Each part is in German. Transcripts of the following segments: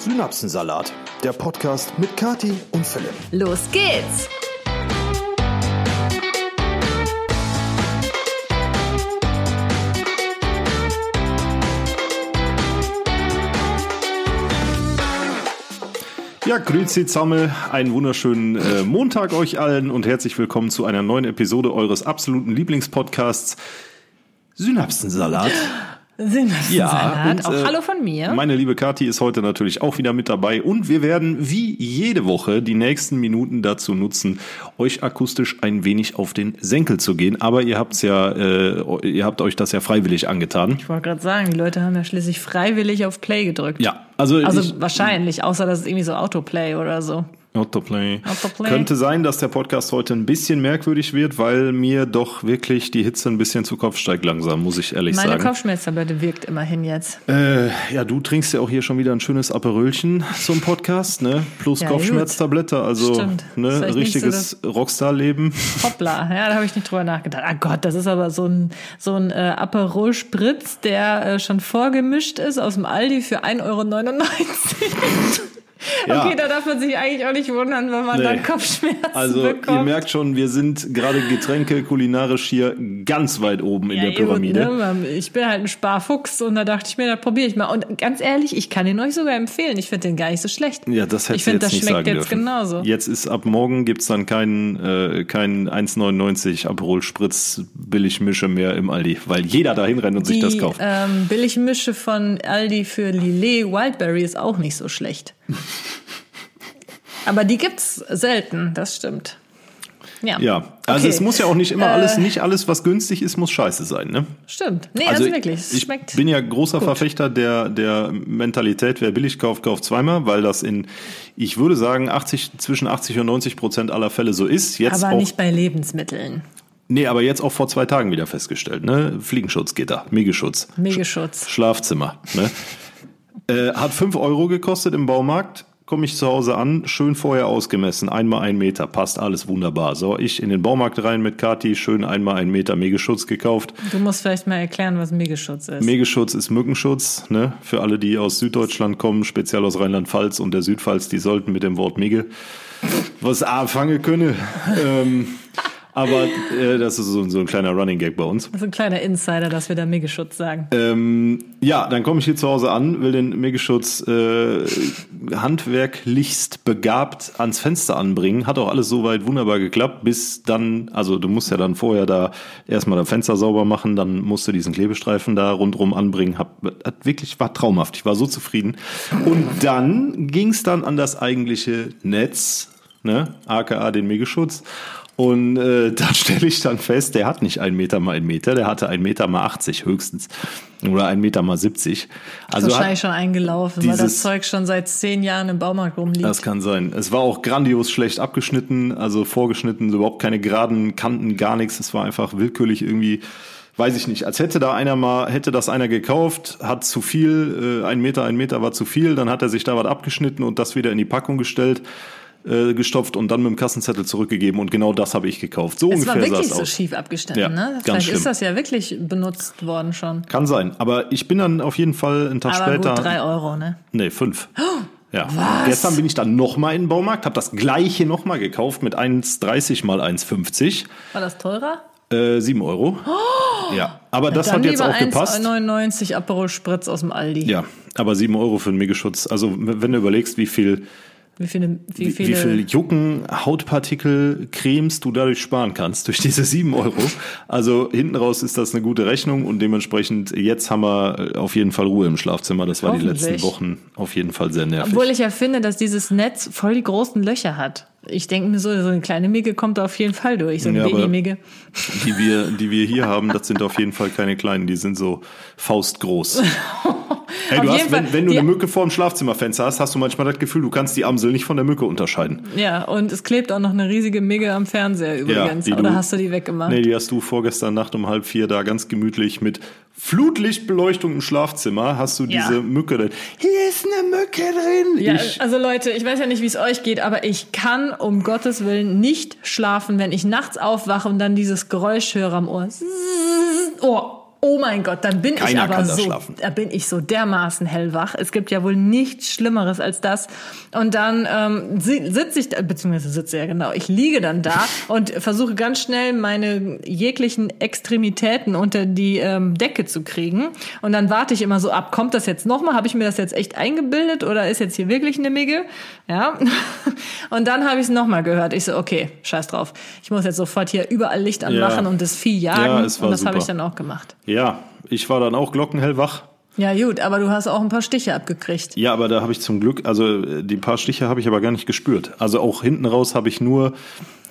Synapsensalat, der Podcast mit Kati und Philipp. Los geht's! Ja, grüezi zusammen, einen wunderschönen äh, Montag euch allen und herzlich willkommen zu einer neuen Episode eures absoluten Lieblingspodcasts Synapsensalat. Synapsensalat. und, auch äh, Hallo von mir. Meine liebe Kathi ist heute natürlich auch wieder mit dabei und wir werden wie jede Woche die nächsten Minuten dazu nutzen, euch akustisch ein wenig auf den Senkel zu gehen. Aber ihr habt's ja, äh, ihr habt euch das ja freiwillig angetan. Ich wollte gerade sagen, die Leute haben ja schließlich freiwillig auf Play gedrückt. Ja, also, Also ich, wahrscheinlich, außer dass es irgendwie so Autoplay oder so. Autoplay. Autoplay. Könnte sein, dass der Podcast heute ein bisschen merkwürdig wird, weil mir doch wirklich die Hitze ein bisschen zu Kopf steigt langsam, muss ich ehrlich Meine sagen. Kopfschmerztablette wirkt immerhin jetzt. Äh, ja, du trinkst ja auch hier schon wieder ein schönes Aperölchen zum Podcast, ne? Plus Ja, Kopfschmerztablette, also Stimmt. Ne, nicht so richtiges Rockstar-Lleben. Hoppla, ja, da habe ich nicht drüber nachgedacht. Ah Gott, das ist aber so ein, so ein äh, Aperol Spritz, der äh, schon vorgemischt ist aus dem Aldi für 1,99 Euro. Ja. Okay, da darf man sich eigentlich auch nicht wundern, wenn man Nee. dann Kopfschmerzen Also ihr bekommt. merkt schon, wir sind gerade Getränke kulinarisch hier ganz weit oben in der gut, Pyramide. ne? Ich bin halt ein Sparfuchs und da dachte ich mir, da probiere ich mal. Und ganz ehrlich, ich kann den euch sogar empfehlen. Ich finde den gar nicht so schlecht. Ja, das hätte Ich finde, jetzt das nicht schmeckt sagen jetzt dürfen. genauso. Jetzt ist ab morgen gibt's dann keinen äh, kein 1,99 Aperol Spritz Billigmische mehr im Aldi, weil jeder dahin rennt und sich das Die kauft. ähm, Billigmische von Aldi für Lillet Wildberry ist auch nicht so schlecht. Aber die gibt's selten, das stimmt. Ja, ja, also Okay. es muss ja auch nicht immer alles, Äh, nicht alles, was günstig ist, muss scheiße sein, ne? Stimmt. Nee, also, wirklich, es ich schmeckt. bin ja großer Verfechter der, der Mentalität, wer billig kauft, kauft zweimal, weil das in, ich würde sagen, 80, zwischen 80 und 90 Prozent aller Fälle so ist. Jetzt aber auch, nicht bei Lebensmitteln. nee, aber jetzt auch vor zwei Tagen wieder festgestellt, ne? Fliegenschutz geht da, Megeschutz. Megeschutz. Schlafzimmer. Ne? äh, hat 5 Euro gekostet im Baumarkt. Komme ich zu Hause an, schön vorher ausgemessen, einmal ein Meter, passt alles wunderbar. So, ich in den Baumarkt rein mit Kati, schön einmal ein Meter Megeschutz gekauft. Du musst vielleicht mal erklären, was Megeschutz ist. Megeschutz ist Mückenschutz, ne? Für alle, die aus Süddeutschland kommen, speziell aus Rheinland-Pfalz und der Südpfalz, die sollten mit dem Wort Mege was anfangen können. ähm, aber äh, das ist so, so ein kleiner Running Gag bei uns. das ist ein kleiner Insider, dass wir da Megeschutz sagen. Ähm, ja, dann komme ich hier zu Hause an, will den Megaschutz äh, handwerklichst begabt ans Fenster anbringen. Hat auch alles soweit wunderbar geklappt, bis dann, also du musst ja dann vorher da erstmal das Fenster sauber machen, dann musst du diesen Klebestreifen da rundrum anbringen. Hab, hat wirklich, war traumhaft. Ich war so zufrieden. Und dann ging es dann an das eigentliche Netz, ne, aka den Megaschutz. Und äh, da stelle ich dann fest, der hat nicht ein Meter mal ein Meter, der hatte ein Meter mal 80 höchstens. Oder ein Meter mal 70. Also Wahrscheinlich hat, schon eingelaufen, weil das dieses- Zeug schon seit zehn Jahren im Baumarkt rumliegt. das kann sein. Es war auch grandios schlecht abgeschnitten, also vorgeschnitten, überhaupt keine geraden Kanten, gar nichts. Es war einfach willkürlich irgendwie, weiß ich nicht, als hätte da einer mal, hätte das einer gekauft, hat zu viel, äh, ein Meter, ein Meter war zu viel, dann hat er sich da was abgeschnitten und das wieder in die Packung gestellt. Äh, gestopft und dann mit dem Kassenzettel zurückgegeben und genau das habe ich gekauft. So es war ungefähr sah wirklich es so aus. schief abgeschnitten, Ja, ne? Vielleicht schlimm. ist das ja wirklich benutzt worden schon. Kann sein, aber ich bin dann auf jeden Fall einen Tag Aber später. gut, drei Euro, ne? Nee, fünf. Ja. Gestern bin ich dann nochmal in den Baumarkt, habe das gleiche nochmal gekauft mit 1,30 mal 1,50. War das teurer? Äh, 7 Euro. ja, aber das hat jetzt auch gepasst. 1,99 Aperol Spritz aus dem Aldi. Ja, aber 7 Euro für einen Megaschutz. Also wenn du überlegst, wie viel, Wie viele, wie viele, wie viel Jucken, Hautpartikel, Cremes du dadurch sparen kannst, durch diese 7 Euro. Also hinten raus ist das eine gute Rechnung und dementsprechend jetzt haben wir auf jeden Fall Ruhe im Schlafzimmer. Das war die letzten. Wochen auf jeden Fall sehr nervig. Obwohl ich ja finde, dass dieses Netz voll die großen Löcher hat. Ich denke mir so, so eine kleine Migge kommt auf jeden Fall durch, so eine Ja, Babymigge. Die wir, die wir hier haben, das sind auf jeden Fall keine kleinen, die sind so faustgroß. Hey, du hast, wenn, wenn du eine Mücke vor dem Schlafzimmerfenster hast, hast du manchmal das Gefühl, du kannst die Amsel nicht von der Mücke unterscheiden. Ja, und es klebt auch noch eine riesige Migge am Fernseher übrigens. die Oder du- hast du die weggemacht? Nee, die hast du vorgestern Nacht um halb vier da ganz gemütlich mit Flutlichtbeleuchtung im Schlafzimmer, hast du Ja. diese Mücke drin. Hier ist eine Mücke drin. Ja, ich, also Leute, ich weiß ja nicht, wie es euch geht, aber ich kann um Gottes Willen nicht schlafen, wenn ich nachts aufwache und dann dieses Geräusch höre am Ohr. Oh, Oh mein Gott, dann bin Keiner ich aber so, schlafen. da bin ich so dermaßen hellwach. Es gibt ja wohl nichts Schlimmeres als das. Und dann ähm, si- sitze ich, da, beziehungsweise sitze ja genau, ich liege dann da und versuche ganz schnell meine jeglichen Extremitäten unter die ähm, Decke zu kriegen. Und dann warte ich immer so ab, kommt das jetzt nochmal? Habe ich mir das jetzt echt eingebildet oder ist jetzt hier wirklich eine Migge? Ja. Und dann habe ich es nochmal gehört. Ich so, okay, scheiß drauf. Ich muss jetzt sofort hier überall Licht anmachen Ja. und das Vieh jagen. Ja, es war und das habe ich dann auch gemacht. Ja, ich war dann auch glockenhell wach. Ja, gut, aber du hast auch ein paar Stiche abgekriegt. Ja, aber da habe ich zum Glück, also äh, die paar Stiche habe ich aber gar nicht gespürt. Also auch hinten raus habe ich nur.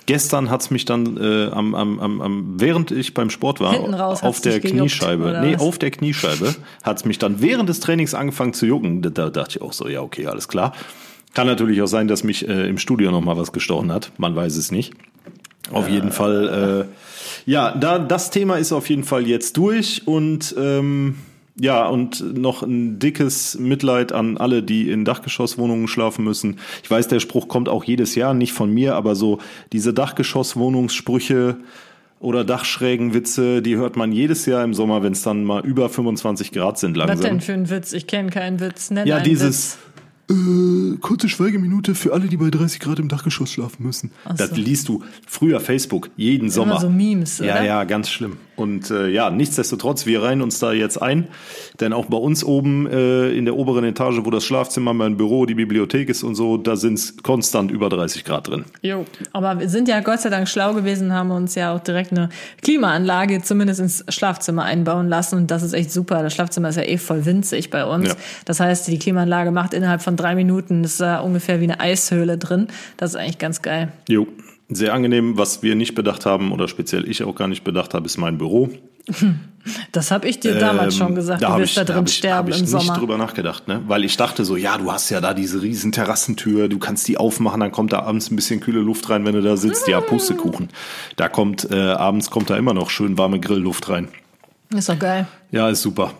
Gestern hat's mich dann äh, am, am, am, am, während ich beim Sport war, Hinten raus auf der gejuckt, Kniescheibe, oder nee, was? auf der Kniescheibe hat's mich dann während des Trainings angefangen zu jucken. Da, da dachte ich auch so, ja, okay, alles klar. Kann natürlich auch sein, dass mich äh, im Studio noch mal was gestochen hat. Man weiß es nicht. Auf jeden Fall, äh, ja, da das Thema ist auf jeden Fall jetzt durch und ähm, ja, und noch ein dickes Mitleid an alle, die in Dachgeschosswohnungen schlafen müssen. Ich weiß, der Spruch kommt auch jedes Jahr, nicht von mir, aber so diese Dachgeschosswohnungssprüche oder Dachschrägenwitze, die hört man jedes Jahr im Sommer, wenn es dann mal über 25 Grad sind Was langsam. denn für ein Witz? Ich kenne keinen Witz. Nenn Ja, dieses Witz. Äh, kurze Schweigeminute für alle, die bei 30 Grad im Dachgeschoss schlafen müssen. Ach Das so. liest du früher Facebook jeden Sommer. so Memes, Ja, oder? ja, ganz schlimm. Und äh, ja, nichtsdestotrotz, wir reihen uns da jetzt ein, denn auch bei uns oben äh, in der oberen Etage, wo das Schlafzimmer, mein Büro, die Bibliothek ist und so, da sind es konstant über 30 Grad drin. Jo, aber wir sind ja Gott sei Dank schlau gewesen, haben uns ja auch direkt eine Klimaanlage zumindest ins Schlafzimmer einbauen lassen und das ist echt super. Das Schlafzimmer ist ja eh voll winzig bei uns. Ja. Das heißt, die Klimaanlage macht innerhalb von drei Minuten, das ist da ungefähr wie eine Eishöhle drin. Das ist eigentlich ganz geil. Jo, sehr angenehm. Was wir nicht bedacht haben oder speziell ich auch gar nicht bedacht habe, ist mein Büro. Das habe ich dir damals Ähm, schon gesagt, du hab wirst da drin hab ich, sterben hab ich im nicht Sommer. drüber nachgedacht, ne? Weil ich dachte so, ja, du hast ja da diese riesen Terrassentür, du kannst die aufmachen, dann kommt da abends ein bisschen kühle Luft rein, wenn du da sitzt. Ja, Pustekuchen. Da kommt äh, abends kommt da immer noch schön warme Grillluft rein. Ist doch geil. Ja, ist super.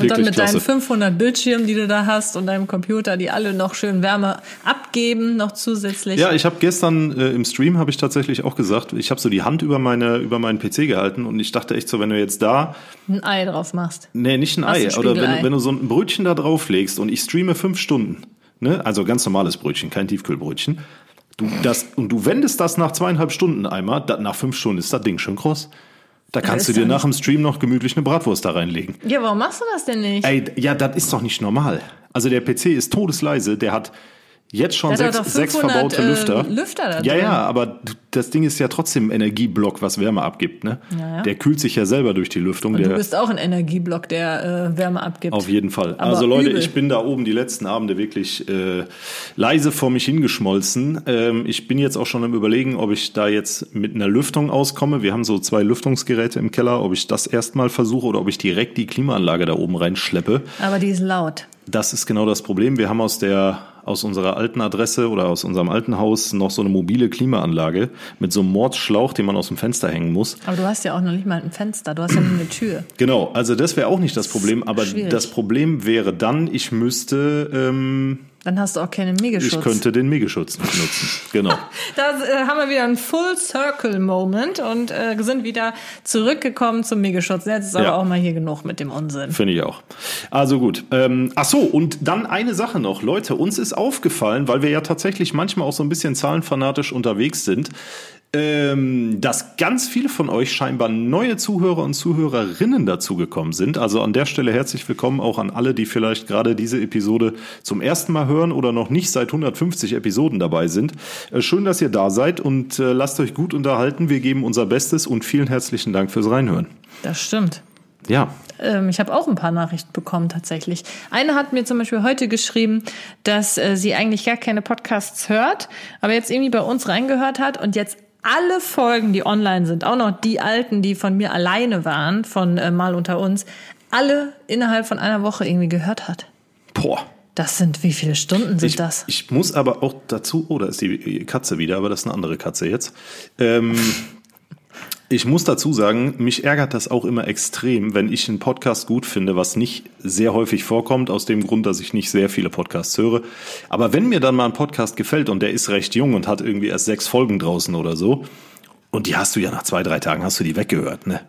Und dann mit klasse. deinen 500 Bildschirmen, die du da hast und deinem Computer, die alle noch schön Wärme abgeben, noch zusätzlich. Ja, ich habe gestern äh, im Stream habe ich tatsächlich auch gesagt, ich habe so die Hand über meine über meinen PC gehalten und ich dachte echt so, wenn du jetzt da Ein Ei drauf machst. Nee, nicht ein Ei. ein Oder wenn, du- wenn du so ein Brötchen da drauflegst und ich streame fünf Stunden, ne? also ganz normales Brötchen, kein Tiefkühlbrötchen, du, das, und du wendest das nach zweieinhalb Stunden einmal, da, nach fünf Stunden ist das Ding schon kross. Da kannst du dir nach dem Stream noch gemütlich eine Bratwurst da reinlegen. Ja, warum machst du das denn nicht? Ey, ja, das ist doch nicht normal. Also der PC ist todesleise, der hat jetzt schon sechs, sechs 500, verbaute äh, Lüfter. Lüfter ja, ja, aber das Ding ist ja trotzdem ein Energieblock, was Wärme abgibt. Ne? Ja, ja. Der kühlt sich ja selber durch die Lüftung. Und du bist auch ein Energieblock, der äh, Wärme abgibt. auf jeden Fall. Aber also Leute, übel. ich bin da oben die letzten Abende wirklich äh, leise vor mich hingeschmolzen. Ähm, ich bin jetzt auch schon am überlegen, ob ich da jetzt mit einer Lüftung auskomme. Wir haben so zwei Lüftungsgeräte im Keller, ob ich das erstmal versuche oder ob ich direkt die Klimaanlage da oben reinschleppe. Aber die ist laut. Das ist genau das Problem. Wir haben aus der aus unserer alten Adresse oder aus unserem alten Haus noch so eine mobile Klimaanlage mit so einem Mordsschlauch, den man aus dem Fenster hängen muss. Aber du hast ja auch noch nicht mal ein Fenster, du hast ja nur eine Tür. Genau, also das wäre auch nicht das Problem, aber schwierig. das Problem wäre dann, ich müsste, ähm, Dann hast du auch keinen Megaschutz. ich könnte den Megaschutz nicht nutzen. Genau. Da äh, haben wir wieder einen Full Circle Moment und äh, sind wieder zurückgekommen zum Megaschutz. Jetzt ist aber Ja. auch mal hier genug mit dem Unsinn. Finde ich auch. Also gut. Ähm, ach so, und dann eine Sache noch. Leute, uns ist aufgefallen, weil wir ja tatsächlich manchmal auch so ein bisschen zahlenfanatisch unterwegs sind, ähm, dass ganz viele von euch scheinbar neue Zuhörer und Zuhörerinnen dazugekommen sind. Also an der Stelle herzlich willkommen auch an alle, die vielleicht gerade diese Episode zum ersten Mal hören oder noch nicht seit 150 Episoden dabei sind. Äh, schön, dass ihr da seid und äh, lasst euch gut unterhalten. Wir geben unser Bestes und vielen herzlichen Dank fürs Reinhören. Das stimmt. Ja, Ähm, ich habe auch ein paar Nachrichten bekommen tatsächlich. Eine hat mir zum Beispiel heute geschrieben, dass äh, sie eigentlich gar keine Podcasts hört, aber jetzt irgendwie bei uns reingehört hat und jetzt alle Folgen, die online sind, auch noch die alten, die von mir alleine waren, von äh, Mal unter uns, alle innerhalb von einer Woche irgendwie gehört hat. boah. Das sind, wie viele Stunden sind Ich, das? ich muss aber auch dazu, oh, da ist die Katze wieder, aber das ist eine andere Katze jetzt. Ähm, ich muss dazu sagen, mich ärgert das auch immer extrem, wenn ich einen Podcast gut finde, was nicht sehr häufig vorkommt, aus dem Grund, dass ich nicht sehr viele Podcasts höre. Aber wenn mir dann mal ein Podcast gefällt und der ist recht jung und hat irgendwie erst sechs Folgen draußen oder so, und die hast du ja nach zwei, drei Tagen hast du die weggehört, ne?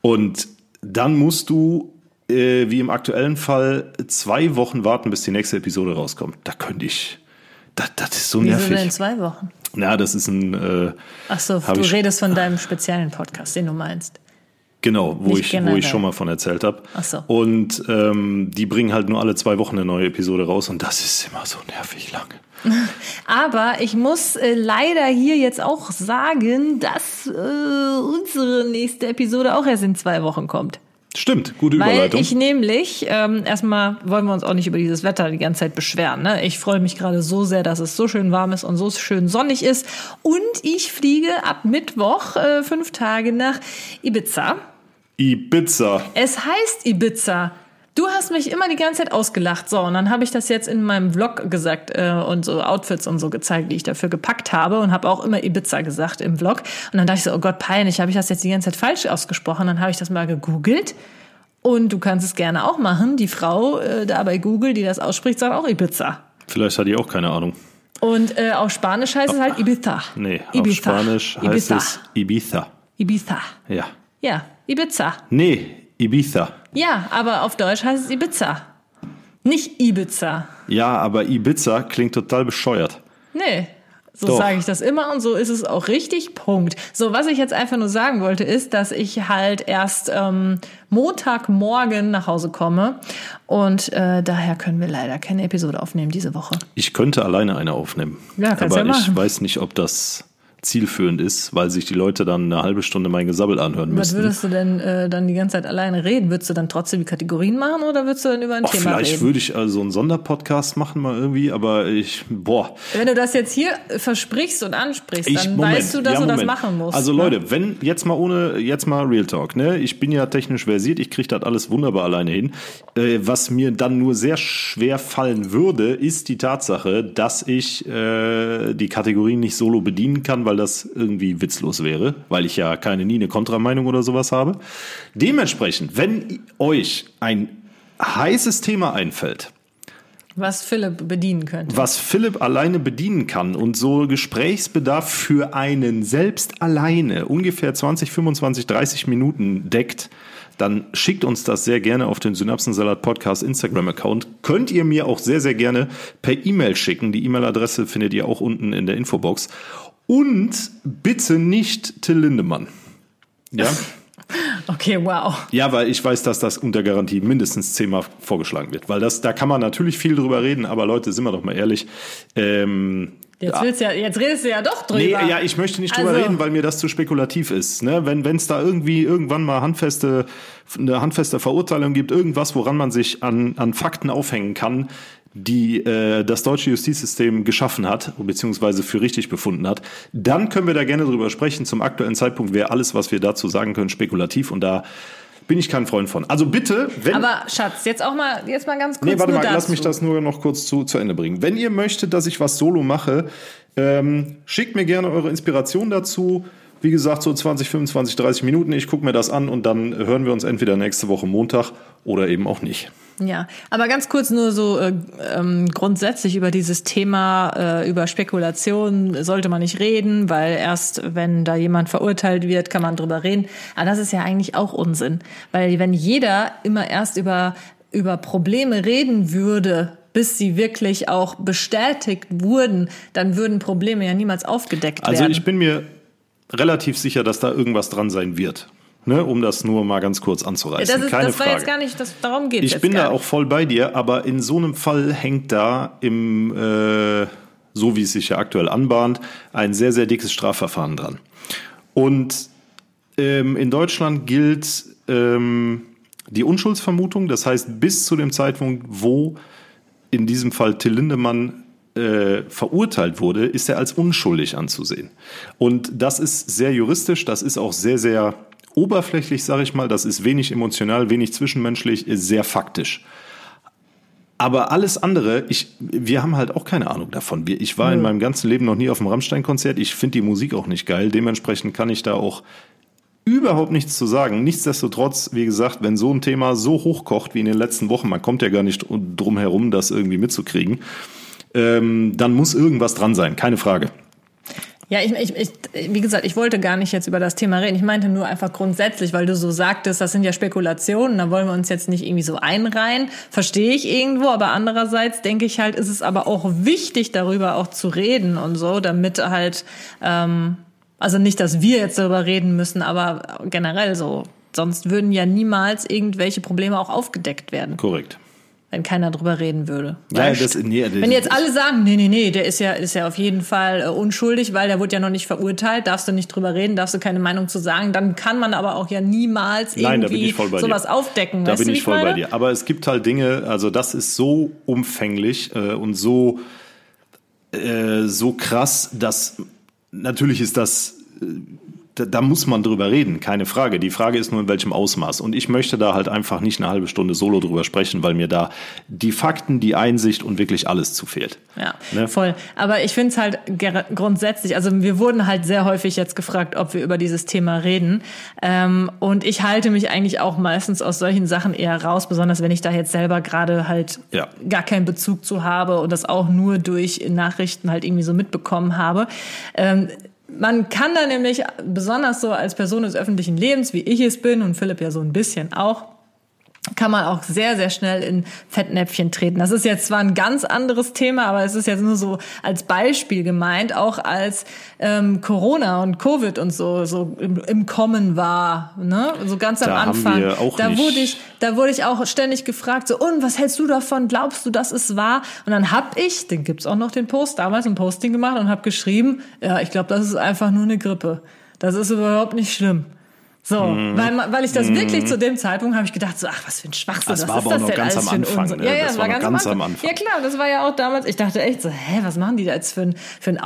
Und dann musst du, äh, wie im aktuellen Fall, zwei Wochen warten, bis die nächste Episode rauskommt. Da könnte ich. Das, das ist so Wieso nervig. denn zwei Wochen? Na, das ist ein. Äh, Ach so, du redest von deinem speziellen Podcast, den du meinst. Genau, wo Nicht ich, wo ich schon mal von erzählt habe. Ach so. Und ähm, die bringen halt nur alle zwei Wochen eine neue Episode raus und das ist immer so nervig lange. Aber ich muss äh, leider hier jetzt auch sagen, dass äh, unsere nächste Episode auch erst in zwei Wochen kommt. Stimmt, gute Weil Überleitung. ich nämlich, ähm, erstmal wollen wir uns auch nicht über dieses Wetter die ganze Zeit beschweren. Ne? Ich freue mich gerade so sehr, dass es so schön warm ist und so schön sonnig ist. Und ich fliege ab Mittwoch äh, fünf Tage nach Ibiza. Ibiza. Es heißt Ibiza. Du hast mich immer die ganze Zeit ausgelacht. So, und dann habe ich das jetzt in meinem Vlog gesagt äh, und so Outfits und so gezeigt, die ich dafür gepackt habe und habe auch immer Ibiza gesagt im Vlog. Und dann dachte ich so, oh Gott, peinlich, habe ich das jetzt die ganze Zeit falsch ausgesprochen? Dann habe ich das mal gegoogelt. Und du kannst es gerne auch machen. Die Frau äh, da bei Google, die das ausspricht, sagt auch Ibiza. Vielleicht hat die auch keine Ahnung. Und äh, auf Spanisch heißt es halt Ibiza. Nee, auf Ibiza. Spanisch heißt Ibiza. es Ibiza. Ibiza. Ja. Ja, Ibiza. Nee, Ibiza. Ja, aber auf Deutsch heißt es Ibiza. Nicht Ibiza. Ja, aber Ibiza klingt total bescheuert. Nee. So sage ich das immer und so ist es auch richtig. Punkt. So, was ich jetzt einfach nur sagen wollte, ist, dass ich halt erst ähm, Montagmorgen nach Hause komme und äh, daher können wir leider keine Episode aufnehmen diese Woche. Ich könnte alleine eine aufnehmen. Ja, kannst aber ja ich machen. weiß nicht, ob das zielführend ist, weil sich die Leute dann eine halbe Stunde mein Gesabbel anhören Was müssen. würdest du denn äh, dann die ganze Zeit alleine reden? Würdest du dann trotzdem die Kategorien machen oder würdest du dann über ein Och, Thema vielleicht reden? würde ich also einen Sonderpodcast machen mal irgendwie, aber ich, boah. Wenn du das jetzt hier versprichst und ansprichst, Ich, dann Moment, weißt du, dass ja, du das machen musst. Also ne? Leute, wenn jetzt mal ohne, jetzt mal Real Talk, ne? Ich bin ja technisch versiert, ich kriege das alles wunderbar alleine hin. Äh, was mir dann nur sehr schwer fallen würde, ist die Tatsache, dass ich äh, die Kategorien nicht solo bedienen kann, weil das irgendwie witzlos wäre, weil ich ja keine nie eine Kontrameinung oder sowas habe. Dementsprechend, wenn euch ein heißes Thema einfällt, Was Philipp bedienen könnte. was Philipp alleine bedienen kann und so Gesprächsbedarf für einen selbst alleine ungefähr 20, 25, 30 Minuten deckt, dann schickt uns das sehr gerne auf den Synapsensalat Podcast Instagram Account. Könnt ihr mir auch sehr, sehr gerne per E-Mail schicken. Die E-Mail-Adresse findet ihr auch unten in der Infobox. Und bitte nicht Till Lindemann. Ja? Okay, wow. Ja, weil ich weiß, dass das unter Garantie mindestens zehnmal vorgeschlagen wird. Weil das, da kann man natürlich viel drüber reden, aber Leute, sind wir doch mal ehrlich. Ähm, Jetzt, willst ja, jetzt redest du ja doch drüber. nee, ja, ich möchte nicht drüber Also- reden, weil mir das zu spekulativ ist. Ne? Wenn es da irgendwie irgendwann mal handfeste, eine handfeste Verurteilung gibt, irgendwas, woran man sich an, an Fakten aufhängen kann, die äh, das deutsche Justizsystem geschaffen hat, beziehungsweise für richtig befunden hat, dann können wir da gerne drüber sprechen. Zum aktuellen Zeitpunkt wäre alles, was wir dazu sagen können, spekulativ und da bin ich kein Freund von. Also bitte, wenn Aber Schatz, jetzt auch mal, jetzt mal ganz kurz Nee, warte mal, dazu. lass mich das nur noch kurz zu, zu Ende bringen. Wenn ihr möchtet, dass ich was solo mache, ähm, schickt mir gerne eure Inspiration dazu. Wie gesagt, so 20, 25, 30 Minuten. Ich gucke mir das an und dann hören wir uns entweder nächste Woche Montag oder eben auch nicht. Ja, aber ganz kurz nur so äh, ähm, grundsätzlich über dieses Thema, äh, über Spekulation sollte man nicht reden, weil erst wenn da jemand verurteilt wird, kann man drüber reden. Aber das ist ja eigentlich auch Unsinn, weil wenn jeder immer erst über über Probleme reden würde, bis sie wirklich auch bestätigt wurden, dann würden Probleme ja niemals aufgedeckt Also werden. ich bin mir relativ sicher, dass da irgendwas dran sein wird. Ne, um das nur mal ganz kurz anzureißen. das ist, Keine das war Frage. jetzt gar nicht, das, darum geht Ich jetzt bin da nicht. auch voll bei dir, aber in so einem Fall hängt da im, äh, so wie es sich ja aktuell anbahnt, ein sehr, sehr dickes Strafverfahren dran. Und ähm, in Deutschland gilt ähm, die Unschuldsvermutung, das heißt bis zu dem Zeitpunkt, wo in diesem Fall Till Lindemann äh, verurteilt wurde, ist er als unschuldig anzusehen. Und das ist sehr juristisch, das ist auch sehr, sehr oberflächlich, sage ich mal, das ist wenig emotional, wenig zwischenmenschlich, ist sehr faktisch. Aber alles andere, ich, wir haben halt auch keine Ahnung davon. Ich war in meinem ganzen Leben noch nie auf einem Rammstein-Konzert. Ich finde die Musik auch nicht geil. Dementsprechend kann ich da auch überhaupt nichts zu sagen. Nichtsdestotrotz, wie gesagt, wenn so ein Thema so hochkocht wie in den letzten Wochen, man kommt ja gar nicht drum herum, das irgendwie mitzukriegen, ähm, dann muss irgendwas dran sein, keine Frage. Ja, ich, ich, ich, wie gesagt, ich wollte gar nicht jetzt über das Thema reden. Ich meinte nur einfach grundsätzlich, weil du so sagtest, das sind ja Spekulationen, da wollen wir uns jetzt nicht irgendwie so einreihen. Verstehe ich irgendwo, aber andererseits denke ich halt, ist es aber auch wichtig, darüber auch zu reden und so, damit halt, ähm, also nicht, dass wir jetzt darüber reden müssen, aber generell so. Sonst würden ja niemals irgendwelche Probleme auch aufgedeckt werden. Korrekt wenn keiner drüber reden würde. Ja, das, nee, wenn jetzt alle sagen, nee, nee, nee, der ist ja, ist ja auf jeden Fall äh, unschuldig, weil der wurde ja noch nicht verurteilt, darfst du nicht drüber reden, darfst du keine Meinung zu sagen, dann kann man aber auch ja niemals Nein, irgendwie sowas dir. aufdecken. Da bin du, ich voll meine? bei dir. Aber es gibt halt Dinge, also das ist so umfänglich äh, und so, äh, so krass, dass natürlich ist das äh, da, da, muss man drüber reden, keine Frage. Die Frage ist nur, in welchem Ausmaß. Und ich möchte da halt einfach nicht eine halbe Stunde solo drüber sprechen, weil mir da die Fakten, die Einsicht und wirklich alles zu fehlt. Ja, ne? voll. Aber ich finde es halt grundsätzlich, also wir wurden halt sehr häufig jetzt gefragt, ob wir über dieses Thema reden. Ähm, und ich halte mich eigentlich auch meistens aus solchen Sachen eher raus, besonders wenn ich da jetzt selber gerade halt ja. gar keinen Bezug zu habe und das auch nur durch Nachrichten halt irgendwie so mitbekommen habe. Ähm, man kann da nämlich, besonders so als Person des öffentlichen Lebens, wie ich es bin und Philipp ja so ein bisschen auch, kann man auch sehr, sehr schnell in Fettnäpfchen treten. Das ist jetzt zwar ein ganz anderes Thema, aber es ist jetzt nur so als Beispiel gemeint, auch als ähm, Corona und Covid und so so im, im Kommen war, ne? So ganz am da Anfang. Da nicht wurde ich, da wurde ich auch ständig gefragt, so und was hältst du davon? Glaubst du, das ist wahr? Und dann hab ich, den gibt's auch noch den Post, damals ein Posting gemacht und habe geschrieben, ja, ich glaube, das ist einfach nur eine Grippe. Das ist überhaupt nicht schlimm. So, Mhm. weil, weil ich das wirklich zu dem Zeitpunkt habe ich gedacht, so, ach, was für ein Schwachsinn, Das was war ist aber das denn ganz alles am für ein Anfang, ne? Ja, ja, Das das war war ganz, ganz am am Anfang. Anfang. Ja klar, das war ja auch damals, ich dachte echt so, hä, was machen die da jetzt für ein, für ein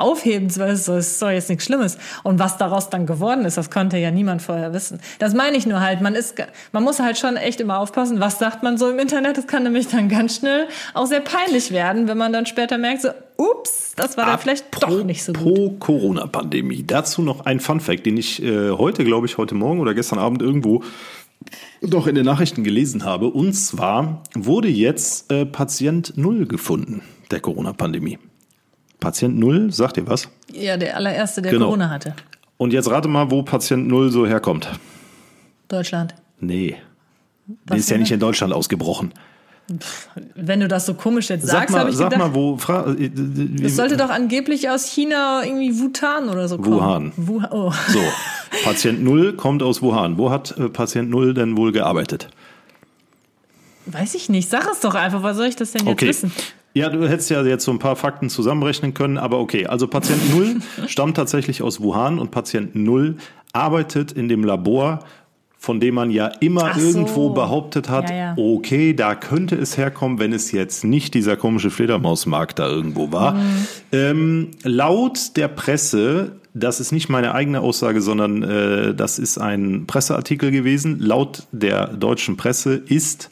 so- es ist doch jetzt nichts Schlimmes. Und was daraus dann geworden ist, das konnte ja niemand vorher wissen. Das meine ich nur halt, man ist, man muss halt schon echt immer aufpassen, was sagt man so im Internet, das kann nämlich dann ganz schnell auch sehr peinlich werden, wenn man dann später merkt, so, ups, das war dann vielleicht doch nicht so gut. Pro Corona-Pandemie. Dazu noch ein Fun-Fact, den ich äh, heute, glaube ich, heute Morgen oder gestern Abend irgendwo doch in den Nachrichten gelesen habe. Und zwar wurde jetzt äh, Patient Null gefunden der Corona-Pandemie. Patient Null, sagt ihr was? Ja, der allererste, der Genau. Corona hatte. Und jetzt rate mal, wo Patient Null so herkommt. Deutschland. Nee. Der Was ist ja nicht in Deutschland ausgebrochen. Wenn du das so komisch jetzt Sag sagst, habe mal, ich sag gedacht, mal, wo. Fra äh, das sollte doch angeblich aus China irgendwie Wuhan oder so kommen. Wuhan. Wuhan. Oh. So, Patient Null kommt aus Wuhan. Wo hat äh, Patient Null denn wohl gearbeitet? Weiß ich nicht. Sag es doch einfach. Was soll ich das denn jetzt Okay. wissen? Ja, du hättest ja jetzt so ein paar Fakten zusammenrechnen können, aber okay. Also Patient Null stammt tatsächlich aus Wuhan und Patient Null arbeitet in dem Labor, von dem man ja immer Ach so. irgendwo behauptet hat, Ja, ja. okay, da könnte es herkommen, wenn es jetzt nicht dieser komische Fledermausmarkt da irgendwo war. Mhm. Ähm, laut der Presse, das ist nicht meine eigene Aussage, sondern äh, das ist ein Presseartikel gewesen, laut der deutschen Presse ist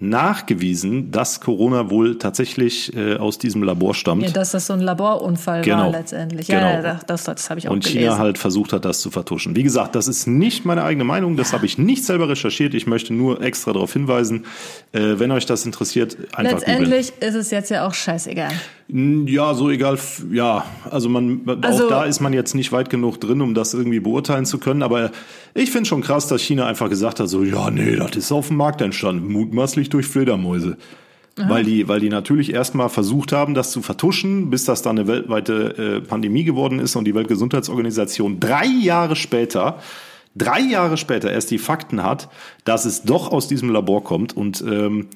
nachgewiesen, dass Corona wohl tatsächlich äh, aus diesem Labor stammt. Ja, dass das so ein Laborunfall Genau. war letztendlich. Genau. Ja, ja, das, das habe ich auch und gelesen. China halt versucht hat, das zu vertuschen. Wie gesagt, das ist nicht meine eigene Meinung, das habe ich nicht selber recherchiert. Ich möchte nur extra darauf hinweisen, äh, wenn euch das interessiert, einfach. Letztendlich ist es jetzt ja auch scheißegal. Ja, so egal. Ja, also man Also- auch da ist man jetzt nicht weit genug drin, um das irgendwie beurteilen zu können. Aber ich finde schon krass, dass China einfach gesagt hat, so ja, nee, das ist auf dem Markt entstanden, mutmaßlich durch Fledermäuse. Weil die, weil die natürlich erstmal versucht haben, das zu vertuschen, bis das dann eine weltweite äh, Pandemie geworden ist und die Weltgesundheitsorganisation drei Jahre später, drei Jahre später erst die Fakten hat, dass es doch aus diesem Labor kommt und ähm,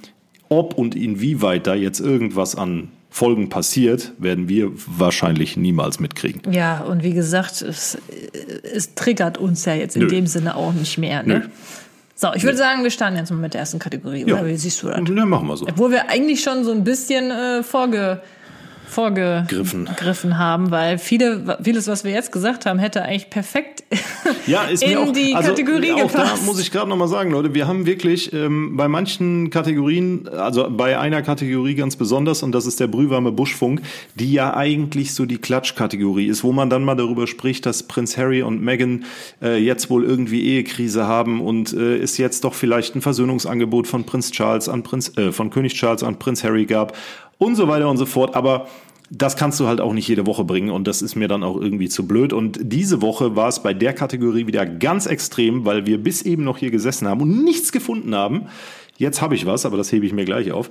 ob und inwieweit da jetzt irgendwas an Folgen passiert, werden wir wahrscheinlich niemals mitkriegen. Ja, und wie gesagt, es, es triggert uns ja jetzt in Nö. dem Sinne auch nicht mehr. Ne? Nö. So, ich würde sagen, wir starten jetzt mal mit der ersten Kategorie. Ja. Oder wie siehst du das? Ja, machen wir so. Obwohl wir eigentlich schon so ein bisschen äh, vorge, vorgegriffen Griffen. haben, weil viele, vieles, was wir jetzt gesagt haben, hätte eigentlich perfekt Ja, ist in mir auch, die also, Kategorie auch gepasst. da muss ich gerade noch mal sagen, Leute, wir haben wirklich ähm, bei manchen Kategorien, also bei einer Kategorie ganz besonders, und das ist der brühwarme Buschfunk, die ja eigentlich so die Klatschkategorie ist, wo man dann mal darüber spricht, dass Prinz Harry und Meghan äh, jetzt wohl irgendwie Ehekrise haben und äh, es jetzt doch vielleicht ein Versöhnungsangebot von Prinz Charles an Prinz, äh, von König Charles an Prinz Harry gab und so weiter und so fort. Aber das kannst du halt auch nicht jede Woche bringen und das ist mir dann auch irgendwie zu blöd. Und diese Woche war es bei der Kategorie wieder ganz extrem, weil wir bis eben noch hier gesessen haben und nichts gefunden haben. Jetzt habe ich was, aber das hebe ich mir gleich auf.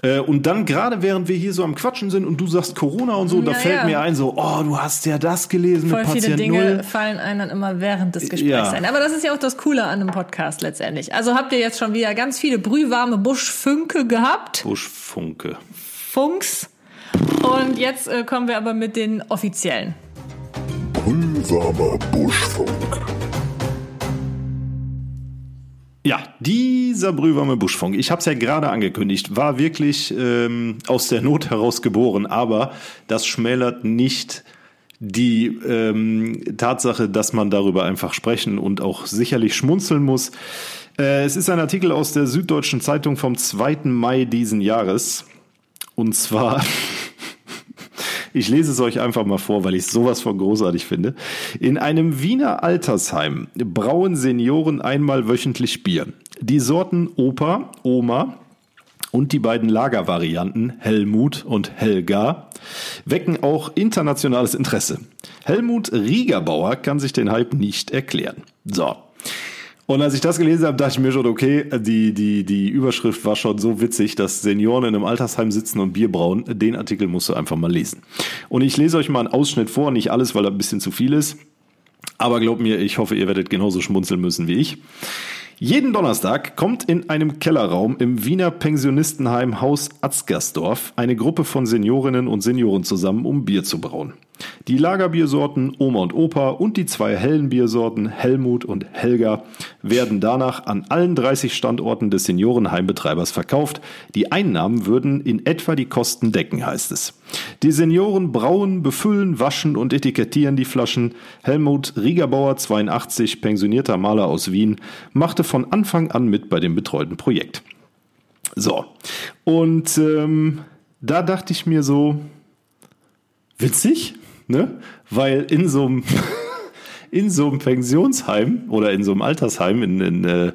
Äh, und dann gerade während wir hier so am Quatschen sind und du sagst Corona und so, ja, da fällt ja. mir ein so, oh, du hast ja das gelesen Voll mit Patient viele Dinge Null. fallen einem dann immer während des Gesprächs ja. ein. Aber das ist ja auch das Coole an einem Podcast letztendlich. Also habt ihr jetzt schon wieder ganz viele brühwarme Buschfunke gehabt. Buschfunke. Funks. Und jetzt äh, kommen wir aber mit den offiziellen. Brühwarmer Buschfunk. Ja, dieser brühwarme Buschfunk, ich habe es ja gerade angekündigt, war wirklich ähm, aus der Not heraus geboren, aber das schmälert nicht die ähm, Tatsache, dass man darüber einfach sprechen und auch sicherlich schmunzeln muss. Äh, es ist ein Artikel aus der Süddeutschen Zeitung vom 2. Mai diesen Jahres. Und zwar Ich lese es euch einfach mal vor, weil ich sowas von großartig finde. In einem Wiener Altersheim brauen Senioren einmal wöchentlich Bier. Die Sorten Opa, Oma, und die beiden Lagervarianten Helmut und Helga wecken auch internationales Interesse. Helmut Riegerbauer kann sich den Hype nicht erklären. So, und als ich das gelesen habe, dachte ich mir schon, okay, die, die, die Überschrift war schon so witzig, dass Senioren in einem Altersheim sitzen und Bier brauen. Den Artikel musst du einfach mal lesen. Und ich lese euch mal einen Ausschnitt vor, nicht alles, weil er ein bisschen zu viel ist. Aber glaubt mir, ich hoffe, ihr werdet genauso schmunzeln müssen wie ich. Jeden Donnerstag kommt in einem Kellerraum im Wiener Pensionistenheim Haus Atzgersdorf eine Gruppe von Seniorinnen und Senioren zusammen, um Bier zu brauen. Die Lagerbiersorten Oma und Opa und die zwei hellen Biersorten Helmut und Helga werden danach an allen 30 Standorten des Seniorenheimbetreibers verkauft. Die Einnahmen würden in etwa die Kosten decken, heißt es. Die Senioren brauen, befüllen, waschen und etikettieren die Flaschen. Helmut Riegerbauer, 82, pensionierter Maler aus Wien, machte von Anfang an mit bei dem betreuten Projekt. So, und ähm, da dachte ich mir so, witzig, ne? Weil in so einem in so einem Pensionsheim oder in so einem Altersheim, in, in, äh,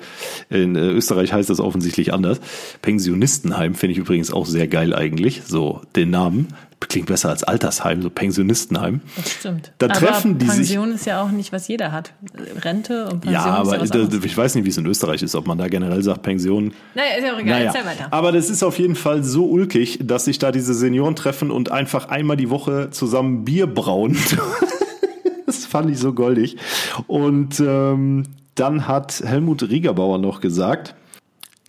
in äh, Österreich heißt das offensichtlich anders. Pensionistenheim finde ich übrigens auch sehr geil eigentlich, so den Namen. Klingt besser als Altersheim, so Pensionistenheim. Das stimmt. Da aber treffen die Pension sich, ist ja auch nicht, was jeder hat. Rente und Pension ja, aber ist ja ich weiß nicht, wie es in Österreich ist, ob man da generell sagt Pension. Naja, ist ja auch egal, Naja. erzähl weiter. Aber das ist auf jeden Fall so ulkig, dass sich da diese Senioren treffen und einfach einmal die Woche zusammen Bier brauen. das fand ich so goldig. Und ähm, dann hat Helmut Riegerbauer noch gesagt,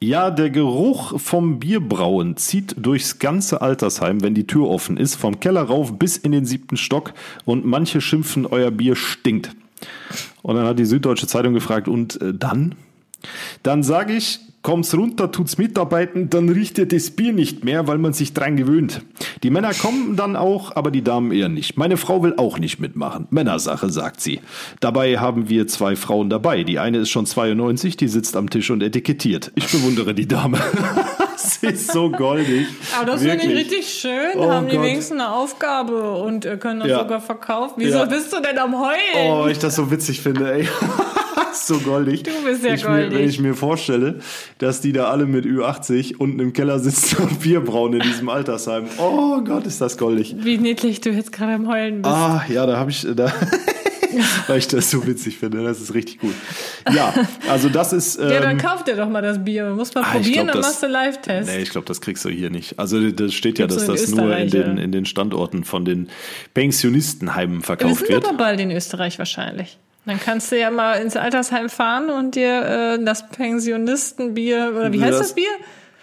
ja, der Geruch vom Bierbrauen zieht durchs ganze Altersheim, wenn die Tür offen ist, vom Keller rauf bis in den siebten Stock und manche schimpfen, euer Bier stinkt. Und dann hat die Süddeutsche Zeitung gefragt, und äh, dann? Dann sage ich, kommt's runter, tut's mitarbeiten, dann riecht ihr das Bier nicht mehr, weil man sich dran gewöhnt. Die Männer kommen dann auch, aber die Damen eher nicht. Meine Frau will auch nicht mitmachen. Männersache, sagt sie. Dabei haben wir zwei Frauen dabei. Die eine ist schon 92, die sitzt am Tisch und etikettiert. Ich bewundere die Dame. sie ist so goldig. Aber das finde ich richtig schön. Oh haben die Gott. wenigstens eine Aufgabe und äh, können das Ja. sogar verkaufen. Wieso Ja. bist du denn am Heulen? Oh, ich das so witzig finde, ey. So goldig. Du bist ja ich goldig. Mir, wenn ich mir vorstelle, dass die da alle mit Ü80 unten im Keller sitzen und Bier brauen in diesem Altersheim. Oh Gott, ist das goldig. Wie niedlich du jetzt gerade am Heulen bist. Ah, ja, da habe ich da. Weil ich das so witzig finde, das ist richtig gut. Ja, also das ist. Ähm, ja, dann kauf dir doch mal das Bier. Muss mal ah, probieren, glaub, dann das- machst du Live-Test. Nee, ich glaube, das kriegst du hier nicht. Also das steht ja, dass das nur in den, in den Standorten von den Pensionistenheimen Wir verkauft sind wird. aber bald in Österreich wahrscheinlich. Dann kannst du ja mal ins Altersheim fahren und dir äh, das Pensionistenbier, oder wie heißt Das- das Bier?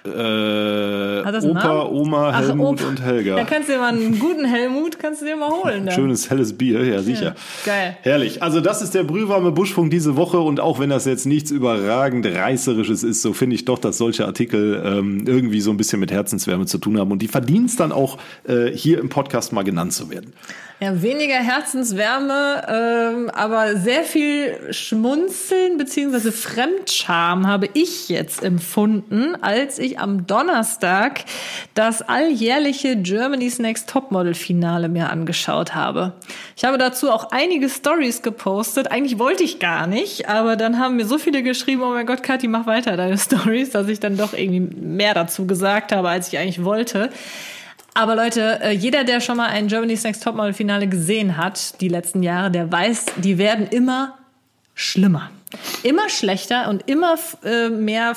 Äh, Opa? Oma, Ach, Helmut Opa. und Helga. Dann kannst du dir mal einen guten Helmut, kannst du dir mal holen. Dann. Schönes helles Bier, ja sicher. Ja, geil. Herrlich. Also das ist der brühwarme Buschfunk diese Woche und auch wenn das jetzt nichts überragend reißerisches ist, so finde ich doch, dass solche Artikel ähm, irgendwie so ein bisschen mit Herzenswärme zu tun haben und die verdienen es dann auch äh, hier im Podcast mal genannt zu werden. Ja, weniger Herzenswärme, ähm, aber sehr viel Schmunzeln beziehungsweise Fremdscham habe ich jetzt empfunden, als ich am Donnerstag das alljährliche Germany's Next Topmodel Finale mir angeschaut habe. Ich habe dazu auch einige Stories gepostet. Eigentlich wollte ich gar nicht, aber dann haben mir so viele geschrieben, oh mein Gott, Kathi, mach weiter deine Stories, dass ich dann doch irgendwie mehr dazu gesagt habe, als ich eigentlich wollte. Aber Leute, äh, jeder, der schon mal ein Germany's Next Topmodel Finale gesehen hat, die letzten Jahre, der weiß, die werden immer schlimmer. Immer schlechter und immer äh, mehr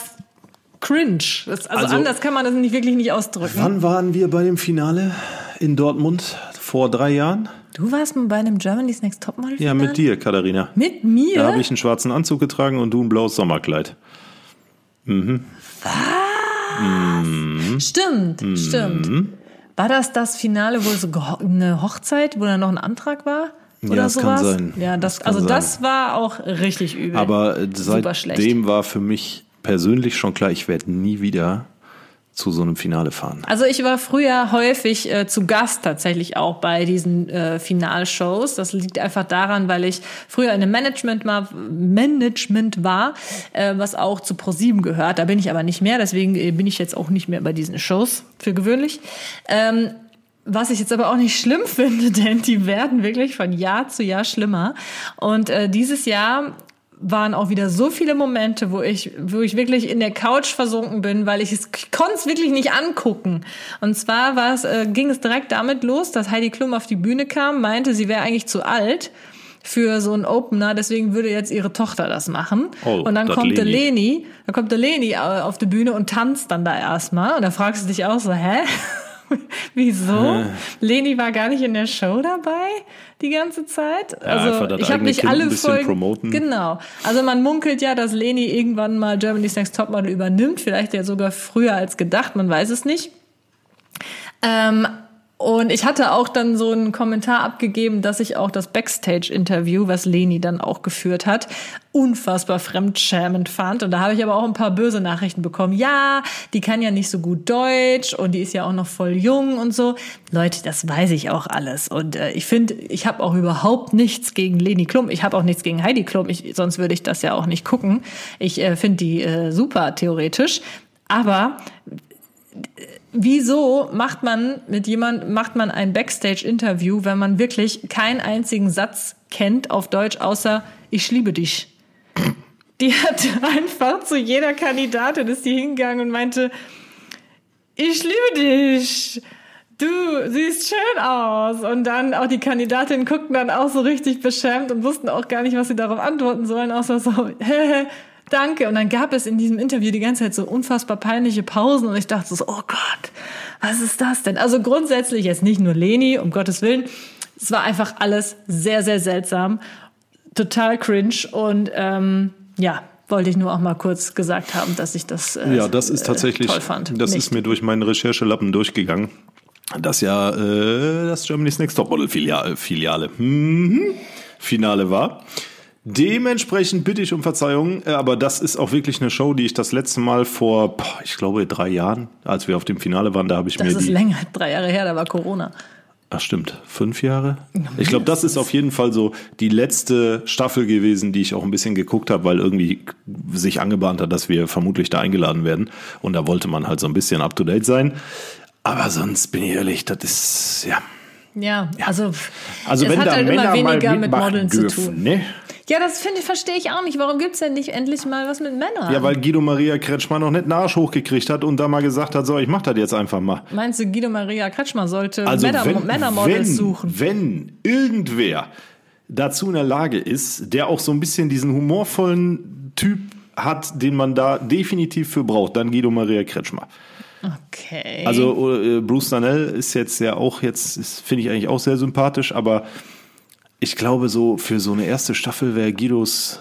cringe. Das, also, Also- anders kann man das nicht wirklich nicht ausdrücken. Wann waren wir bei dem Finale in Dortmund? Vor drei Jahren? Du warst mal bei einem Germany's Next Topmodel Ja, Finale? mit dir, Katharina. Mit mir? Da habe ich einen schwarzen Anzug getragen und du ein blaues Sommerkleid. Stimmt, stimmt. War das das Finale, wo so eine Hochzeit, wo da noch ein Antrag war? Oder Ja, das kann sowas? sein. Ja, das, Das kann also sein. das war auch richtig übel. Aber äh, seitdem war für mich persönlich schon klar, ich werde nie wieder zu so einem Finale fahren. Also ich war früher häufig äh, zu Gast tatsächlich auch bei diesen äh, Finalshows. Das liegt einfach daran, weil ich früher in einem Management, mal, Management war, äh, was auch zu ProSieben gehört. Da bin ich aber nicht mehr, deswegen äh, bin ich jetzt auch nicht mehr bei diesen Shows für gewöhnlich. Ähm, was ich jetzt aber auch nicht schlimm finde, denn die werden wirklich von Jahr zu Jahr schlimmer. Und äh, dieses Jahr waren auch wieder so viele Momente, wo ich, wo ich wirklich in der Couch versunken bin, weil ich es ich konnte es wirklich nicht angucken. Und zwar war es, äh, ging es direkt damit los, dass Heidi Klum auf die Bühne kam, meinte, sie wäre eigentlich zu alt für so einen Opener, deswegen würde jetzt ihre Tochter das machen. Oh, und dann kommt der Leni. Leni, dann kommt der Leni äh, auf die Bühne und tanzt dann da erstmal. Und da fragst du dich auch so, hä? Wieso? Leni war gar nicht in der Show dabei die ganze Zeit. Also das ich habe nicht Kind alle Folgen. promoten. Genau. Also man munkelt ja, dass Leni irgendwann mal Germany's Next Topmodel übernimmt, vielleicht ja sogar früher als gedacht, man weiß es nicht. Ähm, und ich hatte auch dann so einen Kommentar abgegeben, dass ich auch das Backstage-Interview, was Leni dann auch geführt hat, unfassbar fremdschämend fand. Und da habe ich aber auch ein paar böse Nachrichten bekommen. Ja, die kann ja nicht so gut Deutsch und die ist ja auch noch voll jung und so. Leute, das weiß ich auch alles. Und äh, ich finde, ich habe auch überhaupt nichts gegen Leni Klum. Ich habe auch nichts gegen Heidi Klum. Ich, sonst würde ich das ja auch nicht gucken. Ich äh, finde die äh, super theoretisch. Aber wieso macht man mit jemand macht man ein Backstage-Interview, wenn man wirklich keinen einzigen Satz kennt auf Deutsch, außer ich liebe dich. Die hat einfach zu jeder Kandidatin ist die hingegangen und meinte, ich liebe dich. Du siehst schön aus. Und dann auch die Kandidatinnen guckten dann auch so richtig beschämt und wussten auch gar nicht, was sie darauf antworten sollen, außer so, danke. Und dann gab es in diesem Interview die ganze Zeit so unfassbar peinliche Pausen und ich dachte so, oh Gott, was ist das denn? Also grundsätzlich jetzt nicht nur Leni, um Gottes Willen. Es war einfach alles sehr, sehr seltsam. Total cringe und ähm, ja, wollte ich nur auch mal kurz gesagt haben, dass ich das äh, Ja, das ist tatsächlich, äh, toll fand. das Nicht. ist mir durch meinen Recherchelappen durchgegangen. Das ja äh, das Germany's Next Topmodel Filiale, Filiale mhm, Finale war. Dementsprechend bitte ich um Verzeihung, äh, aber das ist auch wirklich eine Show, die ich das letzte Mal vor, ich glaube, drei Jahren, als wir auf dem Finale waren, da habe ich Das mir ist die. länger, drei Jahre her, da war Corona. Ach stimmt, fünf Jahre? Ich glaube, das ist auf jeden Fall so die letzte Staffel gewesen, die ich auch ein bisschen geguckt habe, weil irgendwie sich angebahnt hat, dass wir vermutlich da eingeladen werden. Und da wollte man halt so ein bisschen up-to-date sein. Aber sonst bin ich ehrlich, das ist, ja. Ja, also, Also es wenn hat da halt Männer immer weniger mit Modeln zu dürfen, tun. ne? Ja, das finde verstehe ich auch nicht. Warum gibt's denn nicht endlich mal was mit Männern? Ja, weil Guido Maria Kretschmann noch nicht einen Arsch hochgekriegt hat und da mal gesagt hat, so, ich mach das jetzt einfach mal. Meinst du, Guido Maria Kretschmer sollte Also Männer, wenn, Männermodels wenn, suchen? Wenn irgendwer dazu in der Lage ist, der auch so ein bisschen diesen humorvollen Typ hat, den man da definitiv für braucht, dann Guido Maria Kretschmer. Okay. Also äh, Bruce Danell ist jetzt ja auch jetzt, finde ich eigentlich auch sehr sympathisch, aber ich glaube so für so eine erste Staffel wäre Guidos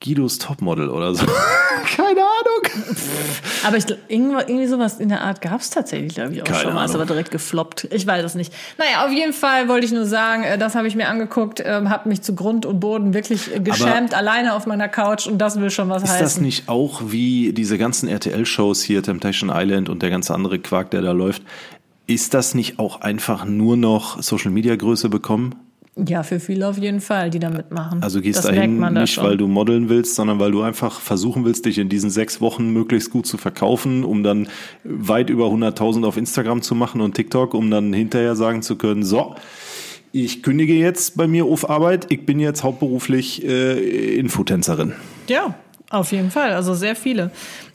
Guidos Topmodel oder so. Keine Ahnung. aber ich, irgendwie sowas in der Art gab's tatsächlich, glaube ich, auch Keine schon mal. Ist aber direkt gefloppt. Ich weiß es nicht. Naja, auf jeden Fall wollte ich nur sagen, äh, das habe ich mir angeguckt, ähm, habe mich zu Grund und Boden wirklich äh, geschämt, alleine auf meiner Couch und das will schon was Ist heißen. das nicht auch wie diese ganzen RTL-Shows hier, Temptation Island und der ganze andere Quark, der da läuft? Ist das nicht auch einfach nur noch Social-Media-Größe bekommen? Ja, für viele auf jeden Fall, die da mitmachen. Also gehst das dahin nicht, schon. weil du modeln willst, sondern weil du einfach versuchen willst, dich in diesen sechs Wochen möglichst gut zu verkaufen, um dann weit über 100.000 auf Instagram zu machen und TikTok, um dann hinterher sagen zu können, so, ich kündige jetzt bei mir auf Arbeit, ich bin jetzt hauptberuflich äh, Infotänzerin. Ja, Auf jeden Fall, also sehr viele.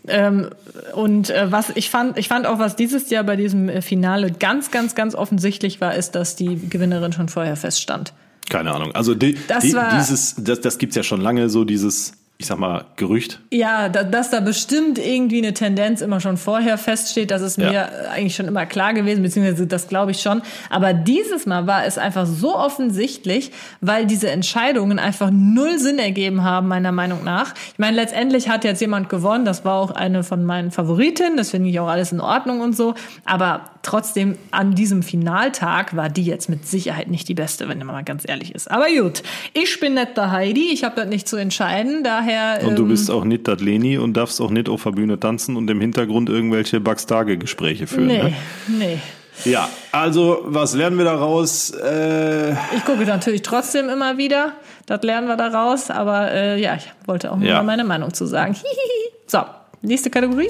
Ähm, und äh, was ich fand, ich fand auch, was dieses Jahr bei diesem äh, Finale ganz, ganz, ganz offensichtlich war, ist, dass die Gewinnerin schon vorher feststand. Keine Ahnung. Also die, Das die, war- dieses, das, das gibt's ja schon lange, so dieses, ich sag mal, Gerücht. Ja, da, dass da bestimmt irgendwie eine Tendenz immer schon vorher feststeht, das ist mir Ja. äh, eigentlich schon immer klar gewesen, beziehungsweise das glaube ich schon. Aber dieses Mal war es einfach so offensichtlich, weil diese Entscheidungen einfach null Sinn ergeben haben, meiner Meinung nach. Ich meine, letztendlich hat jetzt jemand gewonnen, das war auch eine von meinen Favoritinnen, das finde ich auch alles in Ordnung und so. Aber trotzdem, an diesem Finaltag war die jetzt mit Sicherheit nicht die beste, wenn man mal ganz ehrlich ist. Aber gut, ich bin nicht der Heidi, ich habe das nicht zu entscheiden, daher... Und du ähm, bist auch nicht das Leni und darfst auch nicht auf der Bühne tanzen und im Hintergrund irgendwelche Bugs-Tage-Gespräche führen. Nee, Ne? nee. Ja, also was lernen wir daraus? Äh, Ich gucke natürlich trotzdem immer wieder. Das lernen wir daraus. Aber äh, ja, ich wollte auch nur Ja. mal meine Meinung zu sagen. Hihihi. so, nächste Kategorie.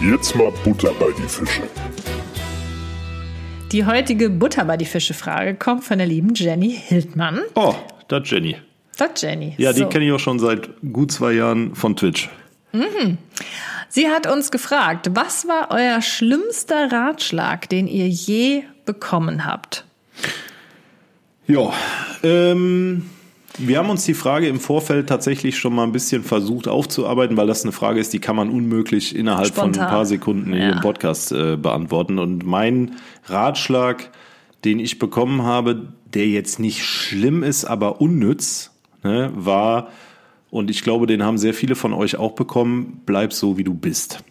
Jetzt mal Butter bei die Fische. Die heutige Butter bei die Fische-Frage kommt von der lieben Jenny Hildmann. oh, das Jenny. Das Jenny. Ja, die so. kenne ich auch schon seit gut zwei Jahren von Twitch. Sie hat uns gefragt, was war euer schlimmster Ratschlag, den ihr je bekommen habt? Ja, ähm, wir haben uns die Frage im Vorfeld tatsächlich schon mal ein bisschen versucht aufzuarbeiten, weil das eine Frage ist, die kann man unmöglich innerhalb von Spontan. ein paar Sekunden Ja. im Podcast äh, beantworten. Und mein Ratschlag, den ich bekommen habe, der jetzt nicht schlimm ist, aber unnütz, ne, war, und ich glaube, den haben sehr viele von euch auch bekommen, bleib so, wie du bist.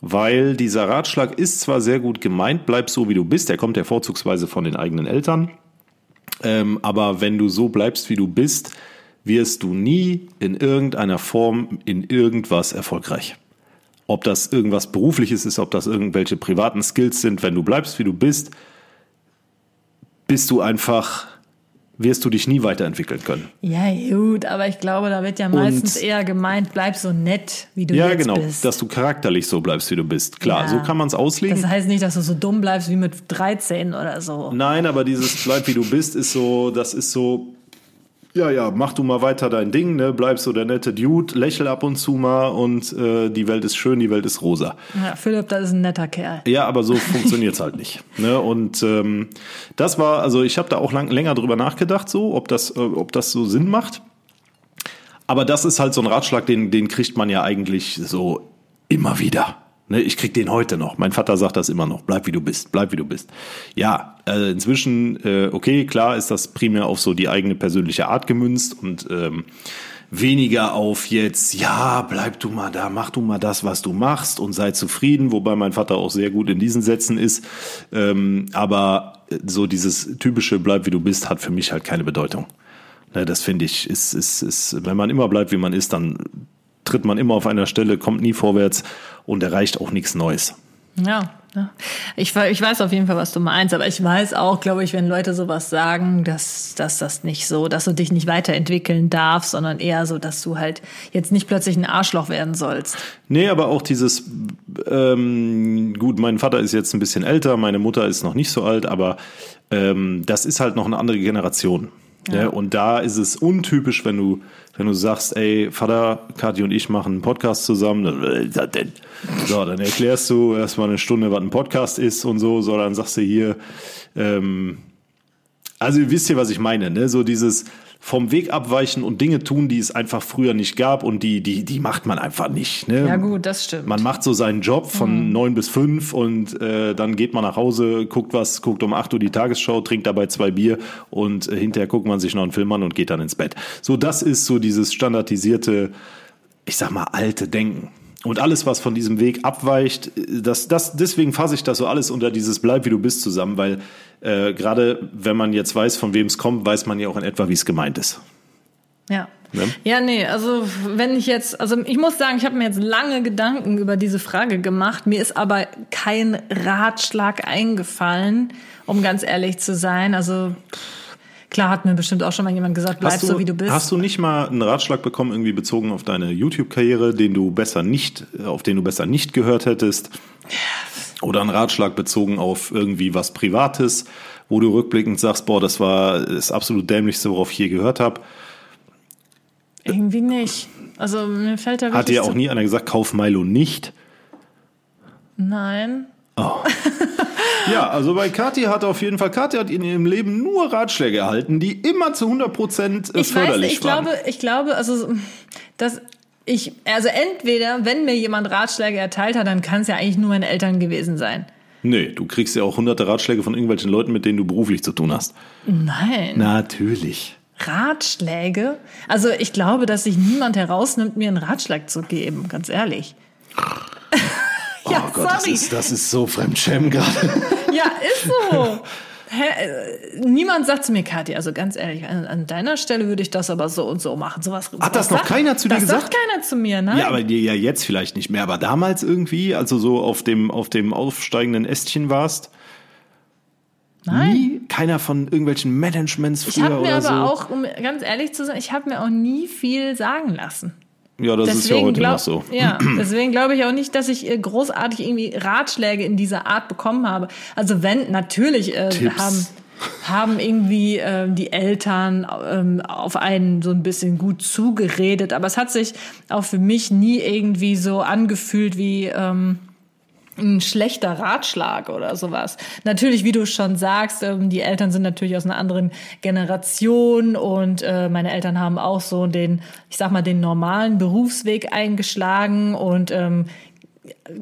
Weil dieser Ratschlag ist zwar sehr gut gemeint, bleib so, wie du bist, der kommt ja vorzugsweise von den eigenen Eltern, ähm, aber wenn du so bleibst, wie du bist, wirst du nie in irgendeiner Form in irgendwas erfolgreich. Ob das irgendwas Berufliches ist, ob das irgendwelche privaten Skills sind, wenn du bleibst, wie du bist, bist du einfach, wirst du dich nie weiterentwickeln können. Ja, gut, aber ich glaube, da wird ja meistens Und- eher gemeint, bleib so nett, wie du Ja, jetzt genau, bist. dass du charakterlich so bleibst, wie du bist. Klar, Ja. so kann man es auslegen. Das heißt nicht, dass du so dumm bleibst wie mit 13 oder so. Nein, aber dieses bleib wie du bist ist so, das ist so, ja, ja, mach du mal weiter dein Ding, ne? bleib so der nette Dude, lächel ab und zu mal und äh, die Welt ist schön, die Welt ist rosa. Ja, Philipp, das ist ein netter Kerl. Ja, aber so funktioniert's halt nicht. Ne? Und ähm, das war, also ich habe da auch lang, länger drüber nachgedacht, so, ob das, äh, ob das so Sinn macht. Aber das ist halt so ein Ratschlag, den, den kriegt man ja eigentlich so immer wieder. Ne, ich krieg den heute noch. Mein Vater sagt das immer noch. Bleib wie du bist, bleib wie du bist. Ja, äh, inzwischen, äh, okay, klar ist das primär auf so die eigene persönliche Art gemünzt und ähm, weniger auf jetzt, ja, bleib du mal da, mach du mal das, was du machst und sei zufrieden, wobei mein Vater auch sehr gut in diesen Sätzen ist. Ähm, aber so dieses typische bleib wie du bist hat für mich halt keine Bedeutung. Ne, das finde ich, ist, ist, ist, wenn man immer bleibt, wie man ist, dann tritt man immer auf einer Stelle, kommt nie vorwärts und erreicht auch nichts Neues. Ja, ja. Ich, we- ich weiß auf jeden Fall, was du meinst, aber ich weiß auch, glaube ich, wenn Leute sowas sagen, dass, dass das nicht so, dass du dich nicht weiterentwickeln darfst, sondern eher so, dass du halt jetzt nicht plötzlich ein Arschloch werden sollst. Nee, aber auch dieses, ähm, gut, mein Vater ist jetzt ein bisschen älter, meine Mutter ist noch nicht so alt, aber ähm, das ist halt noch eine andere Generation. Ne? Und da ist es untypisch, wenn du, wenn du sagst, ey, Vater, Kathi und ich machen einen Podcast zusammen, dann? So, dann erklärst du erstmal eine Stunde, was ein Podcast ist und so, so, dann sagst du hier, ähm, also ihr wisst ja, was ich meine, ne? So dieses vom Weg abweichen und Dinge tun, die es einfach früher nicht gab und die, die, die macht man einfach nicht. Ne? Ja gut, das stimmt. Man macht so seinen Job von neun bis fünf und äh, dann geht man nach Hause, guckt was, guckt um acht Uhr die Tagesschau, trinkt dabei zwei Bier und äh, hinterher guckt man sich noch einen Film an und geht dann ins Bett. So, das ist so dieses standardisierte, ich sag mal, alte Denken. Und alles, was von diesem Weg abweicht, das, das, deswegen fasse ich das so alles unter dieses Bleib wie du bist zusammen, weil äh, gerade wenn man jetzt weiß, von wem es kommt, weiß man ja auch in etwa, wie es gemeint ist. Ja. Ne? Ja, nee, also wenn ich jetzt, also ich muss sagen, ich habe mir jetzt lange Gedanken über diese Frage gemacht. Mir ist aber kein Ratschlag eingefallen, um ganz ehrlich zu sein. Also pff, klar hat mir bestimmt auch schon mal jemand gesagt, bleib so wie du bist. Hast du nicht mal einen Ratschlag bekommen, irgendwie bezogen auf deine YouTube-Karriere, den du besser nicht, auf den du besser nicht gehört hättest? Oder einen Ratschlag bezogen auf irgendwie was Privates, wo du rückblickend sagst, boah, das war das absolut dämlichste, worauf ich je gehört habe? Irgendwie nicht. Also mir fällt da wirklich Hat dir auch nie einer gesagt, kauf Milo nicht? Nein. Ja, also bei Kathi hat auf jeden Fall, Kathi hat in ihrem Leben nur Ratschläge erhalten, die immer zu 100 Prozent Ich weiß, förderlich ich waren. glaube, ich glaube, also dass ich, also entweder, wenn mir jemand Ratschläge erteilt hat, dann kann es ja eigentlich nur meine Eltern gewesen sein. nee, du kriegst ja auch hunderte Ratschläge von irgendwelchen Leuten, mit denen du beruflich zu tun hast. Nein. Natürlich. Ratschläge? Also ich glaube, dass sich niemand herausnimmt, mir einen Ratschlag zu geben, ganz ehrlich. ja, oh Gott, das sorry. ist, das ist so Fremdschämen gerade. Ja, ist so. Hä, äh, niemand sagt zu mir, Kathi, also ganz ehrlich, an, an deiner Stelle würde ich das aber so und so machen. Sowas, Hat das noch sagt- keiner zu dir das gesagt? sagt keiner zu mir, ne? Ja, aber dir ja jetzt vielleicht nicht mehr, aber damals irgendwie, also so auf dem, auf dem aufsteigenden Ästchen warst, Nein. nie keiner von irgendwelchen Managements Ich früher habe mir oder aber so. auch, um ganz ehrlich zu sein, ich habe mir auch nie viel sagen lassen. Ja, das ist ja Deswegen heute glaub, noch so. ja, deswegen glaube ich auch nicht, dass ich äh, großartig irgendwie Ratschläge in dieser Art bekommen habe. Also wenn natürlich äh, haben haben irgendwie ähm, die Eltern ähm, auf einen so ein bisschen gut zugeredet, aber es hat sich auch für mich nie irgendwie so angefühlt wie ähm, ein schlechter Ratschlag oder sowas. Natürlich, wie du schon sagst, ähm, die Eltern sind natürlich aus einer anderen Generation und äh, meine Eltern haben auch so den, ich sag mal, den normalen Berufsweg eingeschlagen und ähm,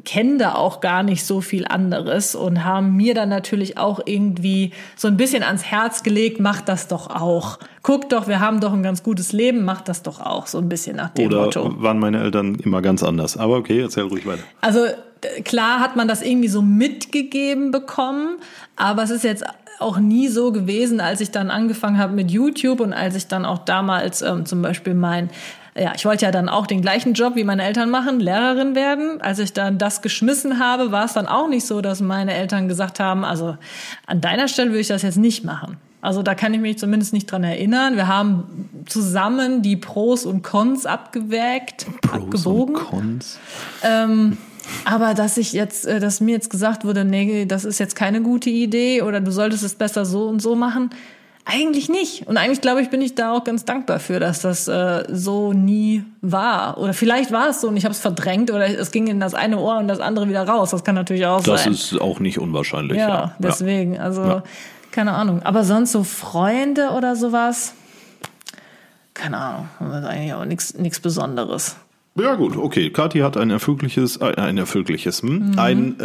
kennen da auch gar nicht so viel anderes und haben mir dann natürlich auch irgendwie so ein bisschen ans Herz gelegt, mach das doch auch. Guck doch, wir haben doch ein ganz gutes Leben, mach das doch auch, so ein bisschen nach dem Oder Motto. waren meine Eltern immer ganz anders? Aber okay, erzähl ruhig weiter. Also klar hat man das irgendwie so mitgegeben bekommen, aber es ist jetzt auch nie so gewesen, als ich dann angefangen habe mit YouTube und als ich dann auch damals ähm, zum Beispiel mein ja, ich wollte ja dann auch den gleichen Job wie meine Eltern machen, Lehrerin werden. Als ich dann das geschmissen habe, war es dann auch nicht so, dass meine Eltern gesagt haben, also an deiner Stelle würde ich das jetzt nicht machen. Also da kann ich mich zumindest nicht dran erinnern. Wir haben zusammen die Pros und Cons abgewägt, abgewogen. und Cons. Ähm, aber dass ich jetzt, äh, dass mir jetzt gesagt wurde, nee, das ist jetzt keine gute Idee oder du solltest es besser so und so machen, eigentlich nicht. Und eigentlich glaube ich, bin ich da auch ganz dankbar für, dass das äh, so nie war. Oder vielleicht war es so und ich habe es verdrängt oder es ging in das eine Ohr und das andere wieder raus. Das kann natürlich auch Das sein. ist auch nicht unwahrscheinlich. ja, Ja, deswegen. Also Ja. keine Ahnung. Aber sonst so Freunde oder sowas, keine Ahnung. Das eigentlich auch nichts Besonderes. Ja gut, okay. Kathi hat ein erfüllliches, äh, ein erfüllliches, hm? ein äh,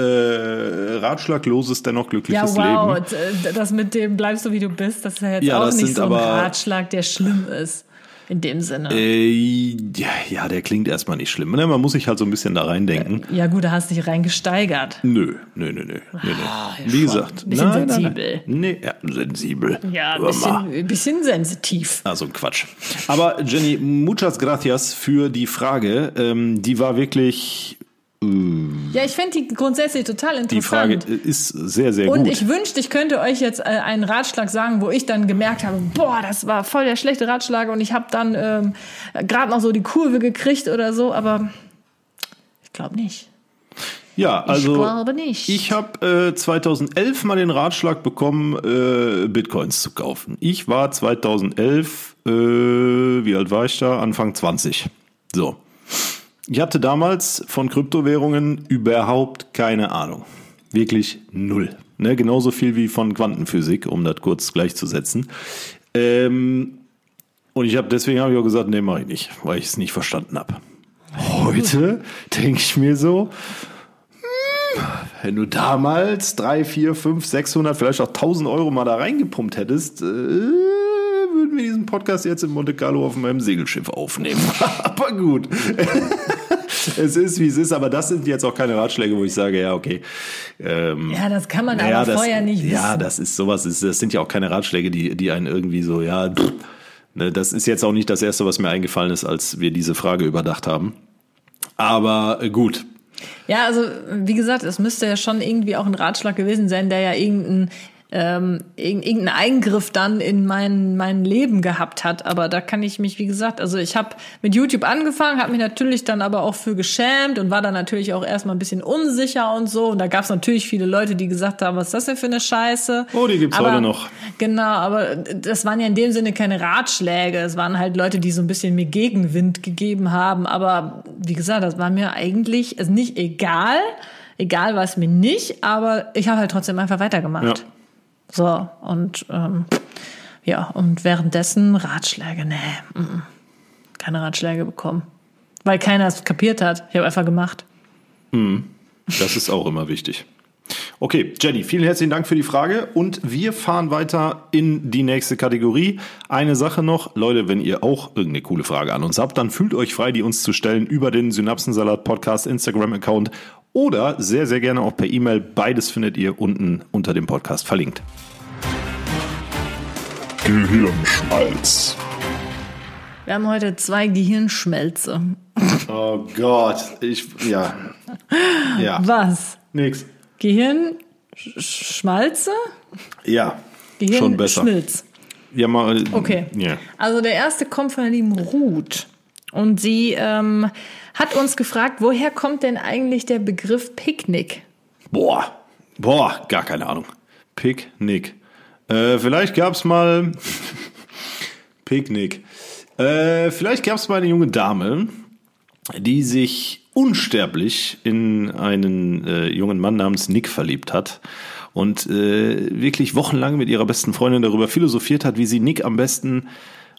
ratschlagloses, dennoch Ja, glückliches wow, Leben. d- das mit dem bleibst du wie du bist, das ist ja jetzt Ja, auch nicht so ein aber- Ratschlag, der schlimm ist. In dem Sinne. Äh, ja, ja, der klingt erstmal nicht schlimm. Ne? Man muss sich halt so ein bisschen da reindenken. ja gut, da hast du dich reingesteigert. Nö, nö, nö, nö. nö, nö. ja, Wie schon. gesagt, Bisschen nein, nein, sensibel. Nein, nee, ja, sensibel. Ja, ein bisschen, ein bisschen sensitiv. Also Quatsch. Aber Jenny, muchas gracias für die Frage. Ähm, die war wirklich, Ja, ich finde die grundsätzlich total interessant. die Frage ist sehr, sehr Und gut. ich wünschte, ich könnte euch jetzt äh, einen Ratschlag sagen, wo ich dann gemerkt habe, boah, das war voll der schlechte Ratschlag und ich habe dann ähm, gerade noch so die Kurve gekriegt oder so, aber ich glaube nicht. ja, also ich glaube nicht. Ich habe äh, 2011 mal den Ratschlag bekommen, äh, Bitcoins zu kaufen. Ich war 2011, äh, wie alt war ich da? Anfang 20. So. Ich hatte damals von Kryptowährungen überhaupt keine Ahnung. Wirklich null. Ne, genauso viel wie von Quantenphysik, um das kurz gleichzusetzen. Ähm, und ich habe deswegen habe ich auch gesagt, nee, mache ich nicht, weil ich es nicht verstanden habe. Heute denke ich mir so, wenn du damals drei, vier, fünf, 600, vielleicht auch 1000 Euro mal da reingepumpt hättest, äh, würden wir diesen Podcast jetzt in Monte Carlo auf meinem Segelschiff aufnehmen. aber gut. es ist, wie es ist, aber das sind jetzt auch keine Ratschläge, wo ich sage, ja, okay. Ähm, ja, das kann man naja, aber das, vorher nicht wissen. Ja, das ist sowas, das sind ja auch keine Ratschläge, die, die einen irgendwie so, ja, pff, ne, das ist jetzt auch nicht das Erste, was mir eingefallen ist, als wir diese Frage überdacht haben. Aber äh, gut, Ja, also wie gesagt, es müsste ja schon irgendwie auch ein Ratschlag gewesen sein, der ja irgendeinen ähm, irgendeinen Eingriff dann in mein, mein Leben gehabt hat. Aber da kann ich mich, wie gesagt, also ich habe mit YouTube angefangen, habe mich natürlich dann aber auch für geschämt und war dann natürlich auch erstmal ein bisschen unsicher und so. Und da gab es natürlich viele Leute, die gesagt haben, was ist das denn für eine Scheiße? Oh, die gibt's aber, heute noch. Genau, aber das waren ja in dem Sinne keine Ratschläge. Es waren halt Leute, die so ein bisschen mir Gegenwind gegeben haben. Aber wie gesagt, das war mir eigentlich also nicht egal. Egal war es mir nicht, aber ich habe halt trotzdem einfach weitergemacht. Ja. So, und ähm, ja, und währenddessen Ratschläge, nee, mm, mm, keine Ratschläge bekommen. Weil keiner es kapiert hat. Ich habe einfach gemacht. Das ist auch immer wichtig. Okay, Jenny, vielen herzlichen Dank für die Frage und wir fahren weiter in die nächste Kategorie. Eine Sache noch, Leute, wenn ihr auch irgendeine coole Frage an uns habt, dann fühlt euch frei, die uns zu stellen über den Synapsensalat Podcast Instagram Account oder sehr, sehr gerne auch per E-Mail. Beides findet ihr unten unter dem Podcast verlinkt. Gehirnschmalz. Wir haben heute zwei Gehirnschmelze. Oh Gott, ich, ja, ja, Was? nix. Gehirnschmalze? Ja, schon besser. Gehirnschmilz. Ja, mal, Okay. Ja. Also der erste kommt von der lieben Ruth. Und sie ähm, hat uns gefragt, woher kommt denn eigentlich der Begriff Picknick? Boah, boah, gar keine Ahnung. Picknick. Äh, vielleicht gab's mal Picknick. Äh, vielleicht gab's mal eine junge Dame, die sich unsterblich in einen äh, jungen Mann namens Nick verliebt hat und äh, wirklich wochenlang mit ihrer besten Freundin darüber philosophiert hat, wie sie Nick am besten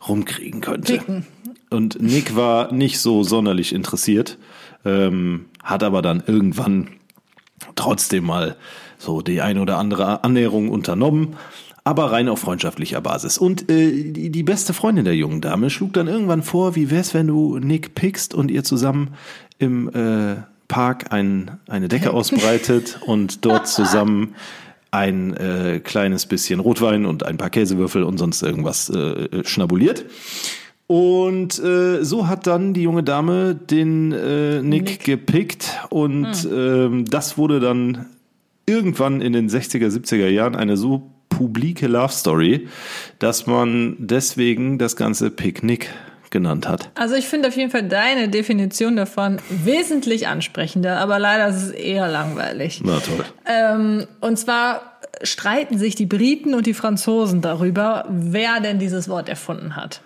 rumkriegen könnte. Picken. Und Nick war nicht so sonderlich interessiert, ähm, hat aber dann irgendwann trotzdem mal so die ein oder andere Annäherung unternommen, aber rein auf freundschaftlicher Basis. Und äh, die, die beste Freundin der jungen Dame schlug dann irgendwann vor, wie wär's, wenn du Nick pickst und ihr zusammen im äh, Park ein, eine Decke ausbreitet und dort zusammen ein äh, kleines bisschen Rotwein und ein paar Käsewürfel und sonst irgendwas äh, schnabuliert. Und äh, so hat dann die junge Dame den äh, Nick, Nick. gepickt und ähm, das wurde dann irgendwann in den 60er, 70er Jahren eine so publike Love Story, dass man deswegen das ganze Picknick genannt hat. Also ich finde auf jeden Fall deine Definition davon wesentlich ansprechender, aber leider ist es eher langweilig. Na toll. Ähm, und zwar streiten sich die Briten und die Franzosen darüber, wer denn dieses Wort erfunden hat.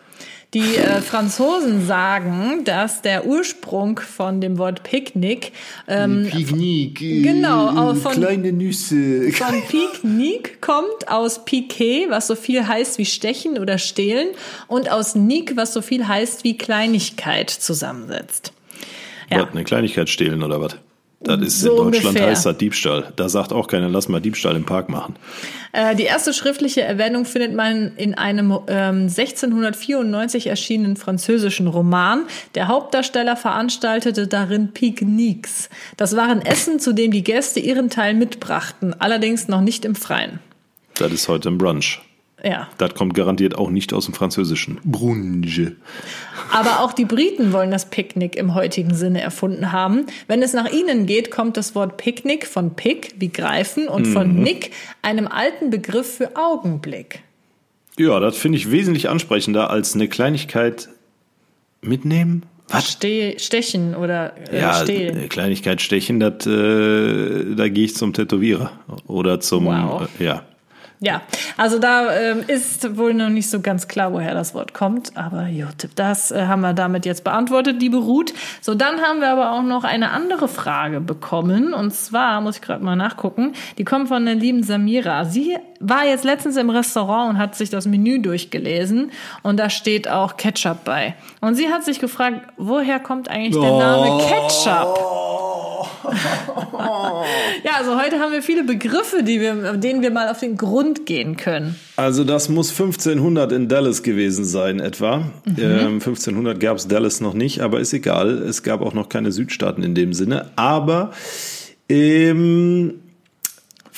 Die äh, Franzosen sagen, dass der Ursprung von dem Wort Picknick ähm, Picknick. Genau, aber von- kleine Nüsse. von Pique-Nique kommt aus Piquet, was so viel heißt wie stechen oder stehlen, und aus Nique, was so viel heißt wie Kleinigkeit zusammensetzt. Ja. Was, eine Kleinigkeit stehlen oder was? Das ist So in Deutschland ungefähr. heißt das Diebstahl. Da sagt auch keiner, lass mal Diebstahl im Park machen. Äh, die erste schriftliche Erwähnung findet man in einem ähm, 1694 erschienenen französischen Roman. Der Hauptdarsteller veranstaltete darin Picknicks. Das waren Essen, zu dem die Gäste ihren Teil mitbrachten, allerdings noch nicht im Freien. Das ist heute ein Brunch. Ja. Das kommt garantiert auch nicht aus dem Französischen. Brunche. Aber auch die Briten wollen das Picknick im heutigen Sinne erfunden haben. Wenn es nach ihnen geht, kommt das Wort Picknick von Pick wie Greifen und von Nick, einem alten Begriff für Augenblick. Ja, das finde ich wesentlich ansprechender als eine Kleinigkeit mitnehmen. Was? Ste stechen oder äh, Ja, stehlen. eine Kleinigkeit stechen, das, äh, da gehe ich zum Tätowierer. Oder zum, Wow. äh, ja. Ja, also da ähm, ist wohl noch nicht so ganz klar, woher das Wort kommt. Aber gut, das äh, haben wir damit jetzt beantwortet, liebe Ruth. So, dann haben wir aber auch noch eine andere Frage bekommen. Und zwar, muss ich gerade mal nachgucken, die kommt von der lieben Samira. Sie war jetzt letztens im Restaurant und hat sich das Menü durchgelesen. Und da steht auch Ketchup bei. Und sie hat sich gefragt, woher kommt eigentlich der Name Ketchup? Ja, also heute haben wir viele Begriffe, die wir, denen wir mal auf den Grund gehen können. Also das muss 1500 in Dallas gewesen sein etwa. Mhm. Ähm, 1500 gab es Dallas noch nicht, aber ist egal. Es gab auch noch keine Südstaaten in dem Sinne. Aber ähm,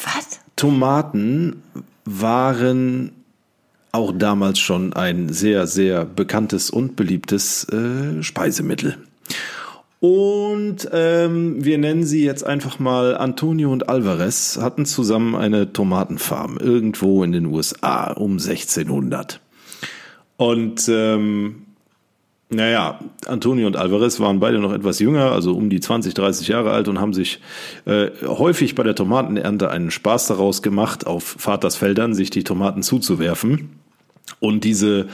Was? Tomaten waren auch damals schon ein sehr, sehr bekanntes und beliebtes äh, Speisemittel. Und ähm, wir nennen sie jetzt einfach mal Antonio und Alvarez hatten zusammen eine Tomatenfarm irgendwo in den USA um 1600. Und ähm, naja, Antonio und Alvarez waren beide noch etwas jünger, also um die 20, 30 Jahre alt und haben sich äh, häufig bei der Tomatenernte einen Spaß daraus gemacht, auf Vaters Feldern sich die Tomaten zuzuwerfen und diese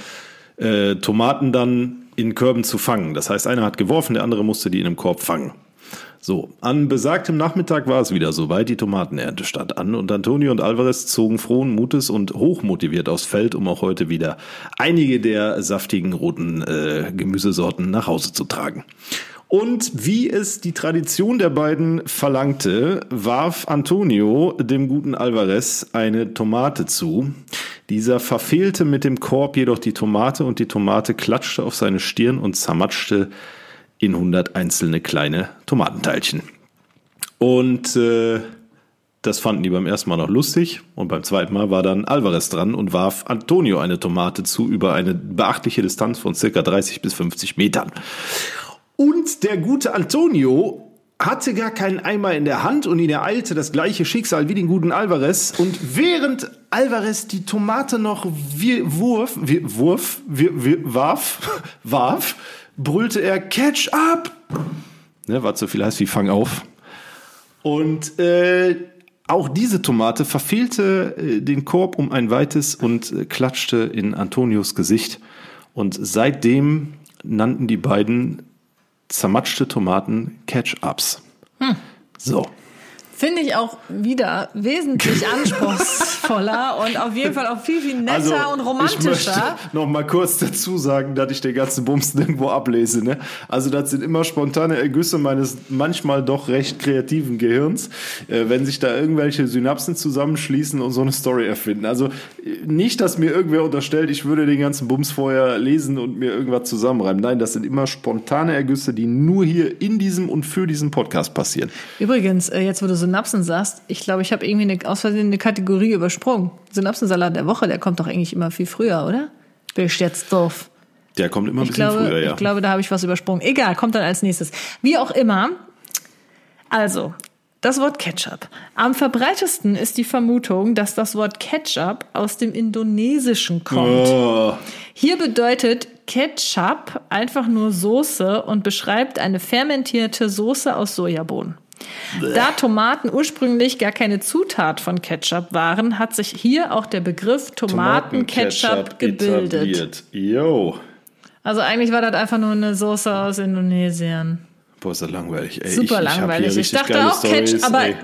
äh, Tomaten dann in Körben zu fangen. Das heißt, einer hat geworfen, der andere musste die in einem Korb fangen. So, an besagtem Nachmittag war es wieder soweit, die Tomatenernte stand an und Antonio und Alvarez zogen frohen Mutes und hochmotiviert aufs Feld, um auch heute wieder einige der saftigen roten äh, Gemüsesorten nach Hause zu tragen. Und wie es die Tradition der beiden verlangte, warf Antonio dem guten Alvarez eine Tomate zu. Dieser verfehlte mit dem Korb jedoch die Tomate und die Tomate klatschte auf seine Stirn und zermatschte in 100 einzelne kleine Tomatenteilchen. Und äh, das fanden die beim ersten Mal noch lustig und beim zweiten Mal war dann Alvarez dran und warf Antonio eine Tomate zu über eine beachtliche Distanz von circa 30 bis 50 Metern. Und der gute Antonio hatte gar keinen Eimer in der Hand und ihn ereilte das gleiche Schicksal wie den guten Alvarez. Und während Alvarez die Tomate noch wie, wurf, wie, wurf, wie, wie, warf, warf, brüllte er Catch up! Ne, war zu viel heißt wie Fang auf. Und äh, auch diese Tomate verfehlte äh, den Korb um ein weites und äh, klatschte in Antonios Gesicht. Und seitdem nannten die beiden zermatschte Tomaten Catch-Ups. Hm. So. Finde ich auch wieder wesentlich anspruchsvoller und auf jeden Fall auch viel, viel netter Also, und Ich romantischer. möchte noch mal kurz dazu sagen, dass ich den ganzen Bums nirgendwo ablese. Ne? Also das sind immer spontane Ergüsse meines manchmal doch recht kreativen Gehirns, äh, wenn sich da irgendwelche Synapsen zusammenschließen und so eine Story erfinden. Also nicht, dass mir irgendwer unterstellt, ich würde den ganzen Bums vorher lesen und mir irgendwas zusammenreimen. Nein, das sind immer spontane Ergüsse, die nur hier in diesem und für diesen Podcast passieren. Übrigens, äh, jetzt wo du Synapsen sagst, ich glaube, ich habe irgendwie eine, aus Versehen eine Kategorie übersprungen. Synapsensalat der Woche, der kommt doch eigentlich immer viel früher, oder? Bin ich jetzt doof? Der kommt immer ein Ich bisschen glaube, früher, ja. ich glaube, da habe ich was übersprungen. Egal, kommt dann als nächstes. Wie auch immer. Also, das Wort Ketchup. Am verbreitesten ist die Vermutung, dass das Wort Ketchup aus dem Indonesischen kommt. Oh, Hier bedeutet Ketchup einfach nur Soße und beschreibt eine fermentierte Soße aus Sojabohnen. Da Tomaten ursprünglich gar keine Zutat von Ketchup waren, hat sich hier auch der Begriff Tomatenketchup gebildet. etabliert. Yo. Also eigentlich war das einfach nur eine Soße aus Indonesien. Boah, ist das langweilig. Ey, Super ich, ich langweilig. Ich richtig dachte auch Ketchup, Storys, aber ey.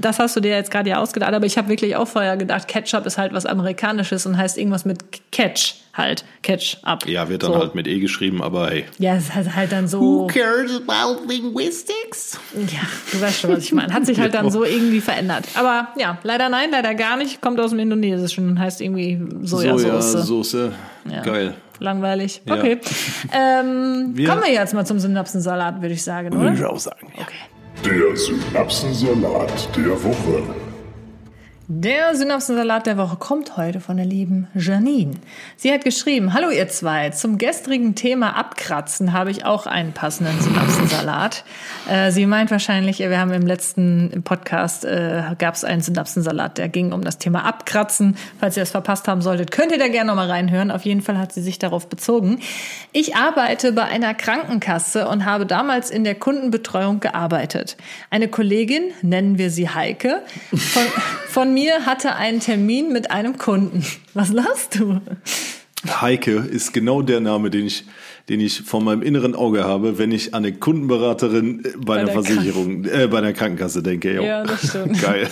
das hast du dir jetzt gerade ja ausgedacht, aber ich habe wirklich auch vorher gedacht, Ketchup ist halt was Amerikanisches und heißt irgendwas mit Catch halt. Catch up. Ja, wird dann so. halt mit E geschrieben, aber ey. Ja, es hat halt dann so. cares about linguistics? Ja, du weißt schon, was ich meine. Hat sich halt dann so irgendwie verändert. Aber ja, leider nein, leider gar nicht. Kommt aus dem Indonesischen und heißt irgendwie Sojasauce. Sojasauce. Ja. Geil. Langweilig. Ja. Okay. Ähm, Wir- kommen wir jetzt mal zum Synapsensalat, würde ich sagen, Würde ich auch sagen. Ja. Der Synapsensalat der Woche. Der Synapsensalat der Woche kommt heute von der lieben Janine. Sie hat geschrieben, hallo ihr zwei, zum gestrigen Thema Abkratzen habe ich auch einen passenden Synapsensalat. Äh, sie meint wahrscheinlich, wir haben im letzten Podcast, äh, gab es einen Synapsensalat, der ging um das Thema Abkratzen. Falls ihr das verpasst haben solltet, könnt ihr da gerne nochmal reinhören. Auf jeden Fall hat sie sich darauf bezogen. Ich arbeite bei einer Krankenkasse und habe damals in der Kundenbetreuung gearbeitet. Eine Kollegin, nennen wir sie Heike, von, von mir hatte einen Termin mit einem Kunden. Was lachst du? Heike ist genau der Name, den ich, den ich vor meinem inneren Auge habe, wenn ich an eine Kundenberaterin äh, bei, einer der Versicherung, äh, bei einer Krankenkasse denke. Jo. Ja, das stimmt. Geil.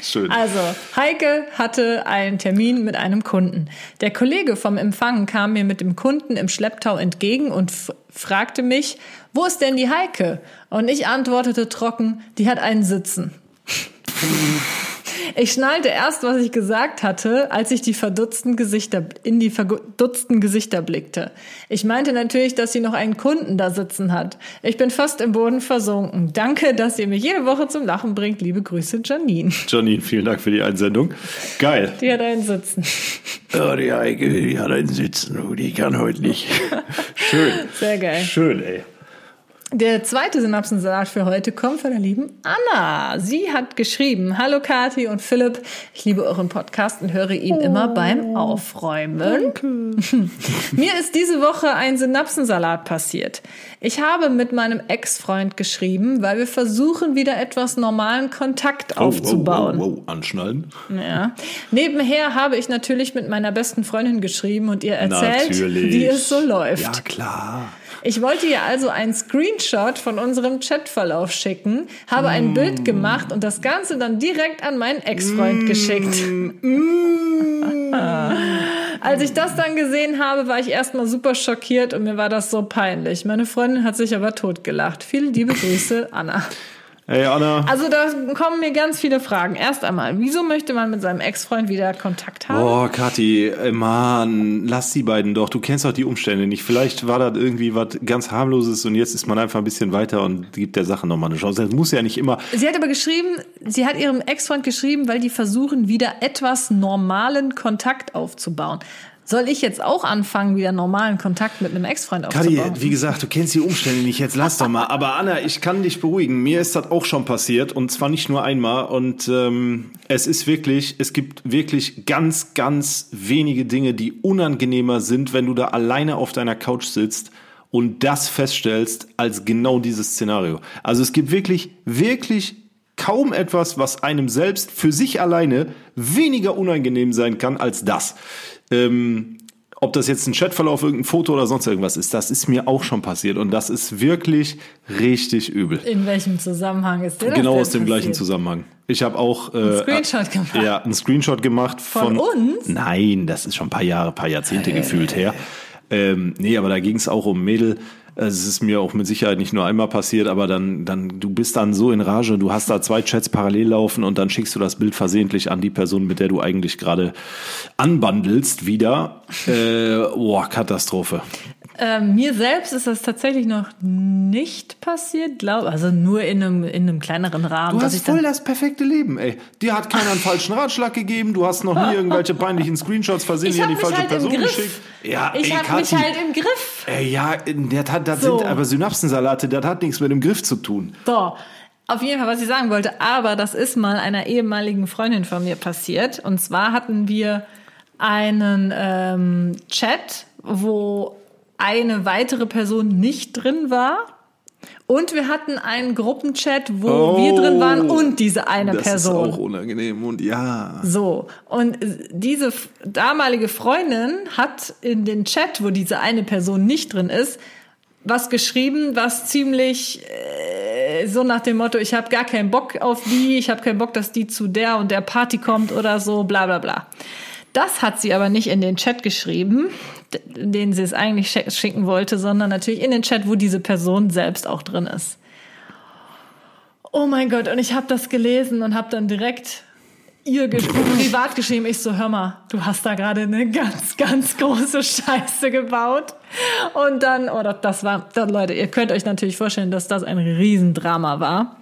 Schön. Also, Heike hatte einen Termin mit einem Kunden. Der Kollege vom Empfang kam mir mit dem Kunden im Schlepptau entgegen und fragte mich, wo ist denn die Heike? Und ich antwortete trocken, die hat einen Sitzen. Ich schnallte erst, was ich gesagt hatte, als ich die verdutzten Gesichter, in die verdutzten Gesichter blickte. Ich meinte natürlich, dass sie noch einen Kunden da sitzen hat. Ich bin fast im Boden versunken. Danke, dass ihr mich jede Woche zum Lachen bringt. Liebe Grüße, Janine. Janine, vielen Dank für die Einsendung. Geil. Die hat einen Sitzen. Oh, die Heike, die hat einen Sitzen, oh, die kann heute nicht. Schön. Sehr geil. Schön, ey. Der zweite Synapsensalat für heute kommt von der lieben Anna. Sie hat geschrieben, Hallo Kati und Philipp, ich liebe euren Podcast und höre ihn oh, immer beim Aufräumen. Danke. Mir ist diese Woche ein Synapsensalat passiert. Ich habe mit meinem Ex-Freund geschrieben, weil wir versuchen, wieder etwas normalen Kontakt oh, aufzubauen. Oh, oh, oh, Anschnallen. Ja. Nebenher habe ich natürlich mit meiner besten Freundin geschrieben und ihr erzählt, natürlich. wie es so läuft. Ja, klar. Ich wollte ihr also einen Screenshot von unserem Chatverlauf schicken, habe ein mm. Bild gemacht und das Ganze dann direkt an meinen Ex-Freund mm. geschickt. Mm. Als ich das dann gesehen habe, war ich erstmal super schockiert und mir war das so peinlich. Meine Freundin hat sich aber totgelacht. Viele liebe Grüße, Anna. Hey Anna. Also da kommen mir ganz viele Fragen. Erst einmal, wieso möchte man mit seinem Ex-Freund wieder Kontakt haben? Oh, Kathi, Mann, lass die beiden doch. Du kennst doch die Umstände nicht. Vielleicht war das irgendwie was ganz harmloses und jetzt ist man einfach ein bisschen weiter und gibt der Sache nochmal eine Chance. Das muss ja nicht immer. Sie hat aber geschrieben, sie hat ihrem Ex-Freund geschrieben, weil die versuchen, wieder etwas normalen Kontakt aufzubauen. Soll ich jetzt auch anfangen, wieder normalen Kontakt mit einem Ex-Freund aufzubauen? Kadi, wie gesagt, du kennst die Umstände nicht, jetzt lass doch mal. Aber Anna, ich kann dich beruhigen. Mir ist das auch schon passiert und zwar nicht nur einmal. Und ähm, es ist wirklich, es gibt wirklich ganz, ganz wenige Dinge, die unangenehmer sind, wenn du da alleine auf deiner Couch sitzt und das feststellst als genau dieses Szenario. Also es gibt wirklich, wirklich kaum etwas, was einem selbst für sich alleine weniger unangenehm sein kann als das. Ähm, ob das jetzt ein Chatverlauf, irgendein Foto oder sonst irgendwas ist, das ist mir auch schon passiert und das ist wirklich richtig übel. In welchem Zusammenhang ist der? Genau aus dem passiert? gleichen Zusammenhang. Ich habe auch äh, einen Screenshot gemacht. Ja, einen Screenshot gemacht von, von uns. Nein, das ist schon ein paar Jahre, ein paar Jahrzehnte äh. gefühlt her. Ähm, nee, aber da ging es auch um Mädel, es ist mir auch mit Sicherheit nicht nur einmal passiert, aber dann, dann, du bist dann so in Rage, du hast da zwei Chats parallel laufen und dann schickst du das Bild versehentlich an die Person, mit der du eigentlich gerade anbandelst, wieder. Äh, boah, Katastrophe. Ähm, mir selbst ist das tatsächlich noch nicht passiert, glaube also nur in einem, in einem kleineren Rahmen. Du hast voll das perfekte Leben, ey. Dir hat keiner einen falschen Ratschlag gegeben, du hast noch nie irgendwelche peinlichen Screenshots versehentlich an die falsche halt Person geschickt. Ja, ich habe mich halt im Griff. Ey, ja, das, hat, das so. sind aber Synapsensalate, das hat nichts mit dem Griff zu tun. So. Auf jeden Fall, was ich sagen wollte, aber das ist mal einer ehemaligen Freundin von mir passiert. Und zwar hatten wir einen ähm, Chat, wo eine weitere Person nicht drin war. Und wir hatten einen Gruppenchat, wo oh, wir drin waren und diese eine das Person. Das ist auch unangenehm und ja. So. Und diese damalige Freundin hat in den Chat, wo diese eine Person nicht drin ist, was geschrieben, was ziemlich äh, so nach dem Motto, ich habe gar keinen Bock auf die, ich habe keinen Bock, dass die zu der und der Party kommt oder so, bla bla bla. Das hat sie aber nicht in den Chat geschrieben, den sie es eigentlich schicken wollte, sondern natürlich in den Chat, wo diese Person selbst auch drin ist. Oh mein Gott, und ich habe das gelesen und habe dann direkt ihr privat geschrieben. Ich so, hör mal, du hast da gerade eine ganz, ganz große Scheiße gebaut. Und dann, oder oh, das war, dann, Leute, ihr könnt euch natürlich vorstellen, dass das ein Riesendrama war.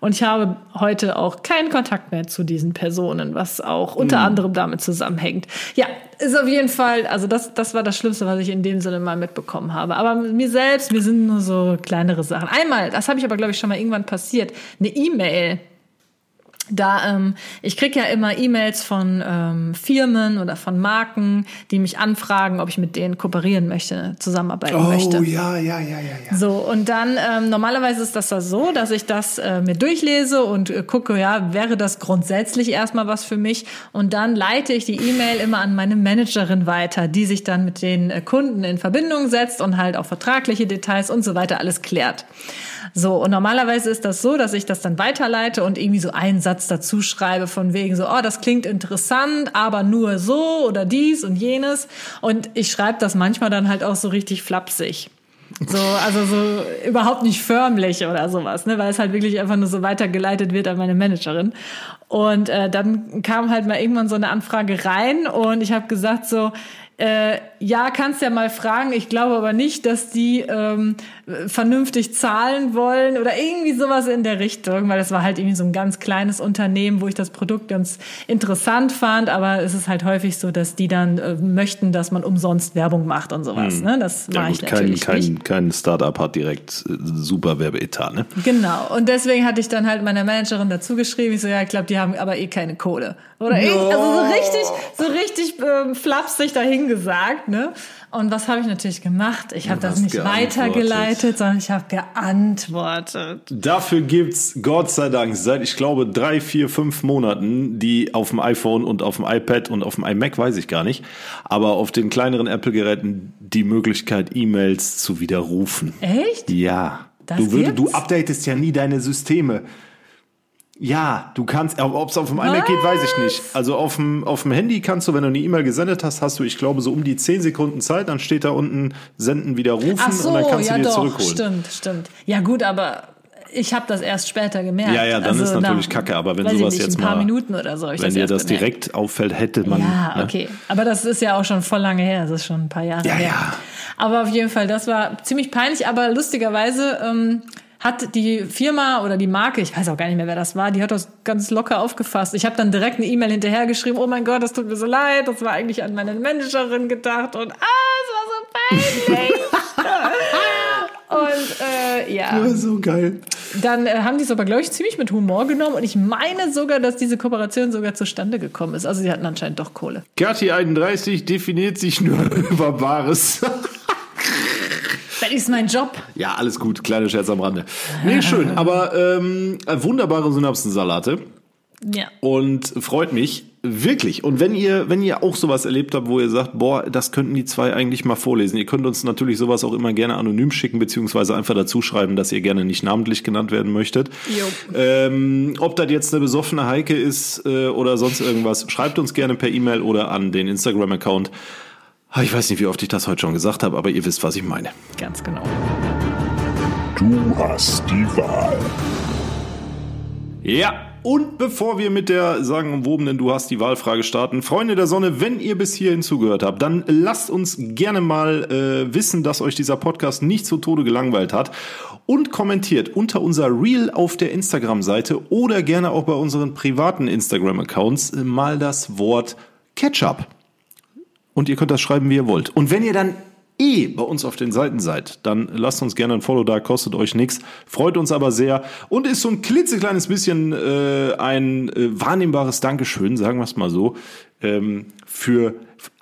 Und ich habe heute auch keinen Kontakt mehr zu diesen Personen, was auch unter mhm. anderem damit zusammenhängt. Ja, ist auf jeden Fall, also das, das war das Schlimmste, was ich in dem Sinne mal mitbekommen habe. Aber mir selbst, mir sind nur so kleinere Sachen. Einmal, das habe ich aber, glaube ich, schon mal irgendwann passiert, eine E-Mail da ähm, ich krieg ja immer E-Mails von ähm, Firmen oder von Marken, die mich anfragen, ob ich mit denen kooperieren möchte, zusammenarbeiten oh, möchte. Oh ja, ja, ja, ja, ja. So und dann ähm, normalerweise ist das da so, dass ich das äh, mir durchlese und äh, gucke, ja, wäre das grundsätzlich erstmal was für mich und dann leite ich die E-Mail immer an meine Managerin weiter, die sich dann mit den äh, Kunden in Verbindung setzt und halt auch vertragliche Details und so weiter alles klärt. So, und normalerweise ist das so, dass ich das dann weiterleite und irgendwie so einen Satz dazu schreibe von wegen so, oh, das klingt interessant, aber nur so oder dies und jenes. Und ich schreibe das manchmal dann halt auch so richtig flapsig. So, also so überhaupt nicht förmlich oder sowas, ne, weil es halt wirklich einfach nur so weitergeleitet wird an meine Managerin. Und äh, dann kam halt mal irgendwann so eine Anfrage rein und ich habe gesagt so, äh, ja, kannst ja mal fragen. Ich glaube aber nicht, dass die ähm, vernünftig zahlen wollen oder irgendwie sowas in der Richtung, weil das war halt irgendwie so ein ganz kleines Unternehmen, wo ich das Produkt ganz interessant fand. Aber es ist halt häufig so, dass die dann äh, möchten, dass man umsonst Werbung macht und sowas. Hm. Ne? Das Ja, mache gut, ich kein, natürlich nicht. kein, kein Startup hat direkt äh, super Werbeetat, ne? Genau. Und deswegen hatte ich dann halt meiner Managerin dazu geschrieben, ich so, ja, ich glaube, die haben aber eh keine Kohle. Oder eh, also so richtig, so richtig ähm, flapsig dahingesagt, ne? Und was habe ich natürlich gemacht? Ich habe das nicht weitergeleitet, sondern ich habe geantwortet. Dafür gibt's Gott sei Dank seit, ich glaube, drei, vier, fünf Monaten, die auf dem iPhone und auf dem iPad und auf dem iMac weiß ich gar nicht, aber auf den kleineren Apple-Geräten die Möglichkeit, E-Mails zu widerrufen. Echt? Ja. Das du, würd, du updatest ja nie deine Systeme. Ja, du kannst, ob es auf dem iMac geht, weiß ich nicht. Also auf dem, auf dem Handy kannst du, wenn du eine E-Mail gesendet hast, hast du, ich glaube, so um die 10 Sekunden Zeit, dann steht da unten Senden widerrufen Ach so, und dann kannst ja du dir doch, zurückholen. stimmt, stimmt. Ja gut, aber ich habe das erst später gemerkt. Ja, ja, dann ist natürlich Kacke, aber wenn sowas nicht, jetzt ein paar mal- Minuten oder so. Ich Wenn dir erst das bemerkt. direkt auffällt, hätte man. Ja, ne? okay. Aber das ist ja auch schon voll lange her. Das ist schon ein paar Jahre Ja, her. ja. Aber auf jeden Fall, das war ziemlich peinlich. Aber lustigerweise ähm, hat die Firma oder die Marke, ich weiß auch gar nicht mehr, wer das war, die hat das ganz locker aufgefasst. Ich habe dann direkt eine E-Mail hinterhergeschrieben, oh mein Gott, das tut mir so leid, das war eigentlich an meine Managerin gedacht und ah, es war so peinlich. und äh, ja, So geil. dann äh, haben die es aber, glaube ich, ziemlich mit Humor genommen und ich meine sogar, dass diese Kooperation sogar zustande gekommen ist. Also sie hatten anscheinend doch Kohle. Gerti 31 definiert sich nur über Bares. Das ist mein Job. ja, alles gut, kleiner Scherz am Rande. Nee, schön, aber ähm, wunderbare Synapsensalate. Ja. und freut mich wirklich. Und wenn ihr, wenn ihr auch sowas erlebt habt, wo ihr sagt, boah, das könnten die zwei eigentlich mal vorlesen, ihr könnt uns natürlich sowas auch immer gerne anonym schicken, beziehungsweise einfach dazu schreiben, dass ihr gerne nicht namentlich genannt werden möchtet. Jo. Ähm, ob das jetzt eine besoffene Heike ist äh, oder sonst irgendwas, schreibt uns gerne per E-Mail oder an den Instagram-Account. Ah, Ich weiß nicht, wie oft ich das heute schon gesagt habe, aber ihr wisst, was ich meine. Ganz genau. Du hast die Wahl. Ja, und bevor wir mit der sagenumwobenen Du hast die Wahlfrage starten, Freunde der Sonne, wenn ihr bis hierhin zugehört habt, dann lasst uns gerne mal äh, wissen, dass euch dieser Podcast nicht zu Tode gelangweilt hat und kommentiert unter unser Reel auf der Instagram-Seite oder gerne auch bei unseren privaten Instagram-Accounts äh, mal das Wort Ketchup. Und ihr könnt das schreiben, wie ihr wollt. Und wenn ihr dann eh bei uns auf den Seiten seid, dann lasst uns gerne ein Follow da, kostet euch nichts, freut uns aber sehr und ist so ein klitzekleines bisschen äh, ein äh, wahrnehmbares Dankeschön, sagen wir es mal so, ähm, für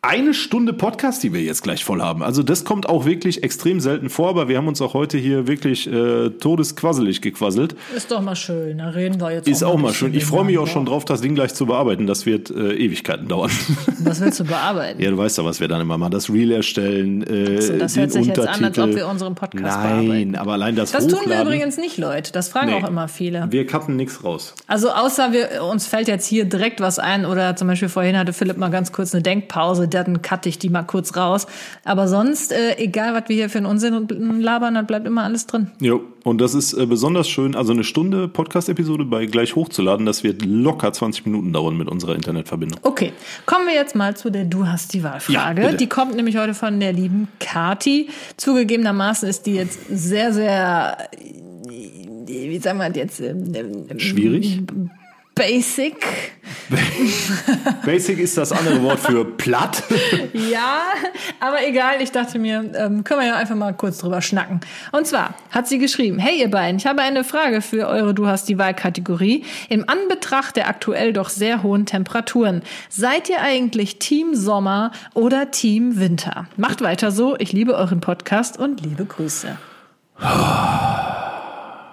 eine Stunde Podcast, die wir jetzt gleich voll haben. Also das kommt auch wirklich extrem selten vor, aber wir haben uns auch heute hier wirklich äh, todesquasselig gequasselt. Ist doch mal schön. Da reden wir jetzt Ist auch auch mal schön. Ich freue mich auch schon drauf, das Ding gleich zu bearbeiten. Das wird äh, Ewigkeiten dauern. Was willst du bearbeiten? Ja, du weißt ja, was wir dann immer machen. Das Reel erstellen, äh, So, das den hört sich jetzt an, als Untertitel. ob wir unseren Podcast Nein, bearbeiten. aber allein das, Das tun wir Hochladen, übrigens nicht, Leute. Das fragen Nee. auch immer viele. Wir cutten nichts raus. Also außer wir, uns fällt jetzt hier direkt was ein oder zum Beispiel vorhin hatte Philipp mal ganz kurz eine Denkpause, dann cutte ich die mal kurz raus. Aber sonst, äh, egal was wir hier für einen Unsinn labern, dann bleibt immer alles drin. Jo, und das ist äh, besonders schön, also eine Stunde Podcast-Episode bei gleich hochzuladen, das wird locker 20 Minuten dauern mit unserer Internetverbindung. Okay, kommen wir jetzt mal zu der Du hast die Wahlfrage. Ja, die kommt nämlich heute von der lieben Kati. Zugegebenermaßen ist die jetzt sehr, sehr, äh, wie sagen wir jetzt, ähm, ähm, Schwierig. Basic. Basic ist das andere Wort für platt. Ja, aber egal, ich dachte mir, ähm, können wir ja einfach mal kurz drüber schnacken. Und zwar hat sie geschrieben, hey ihr beiden, ich habe eine Frage für eure Du hast die Wahlkategorie. Im Anbetracht der aktuell doch sehr hohen Temperaturen, seid ihr eigentlich Team Sommer oder Team Winter? Macht weiter so, ich liebe euren Podcast und liebe Grüße.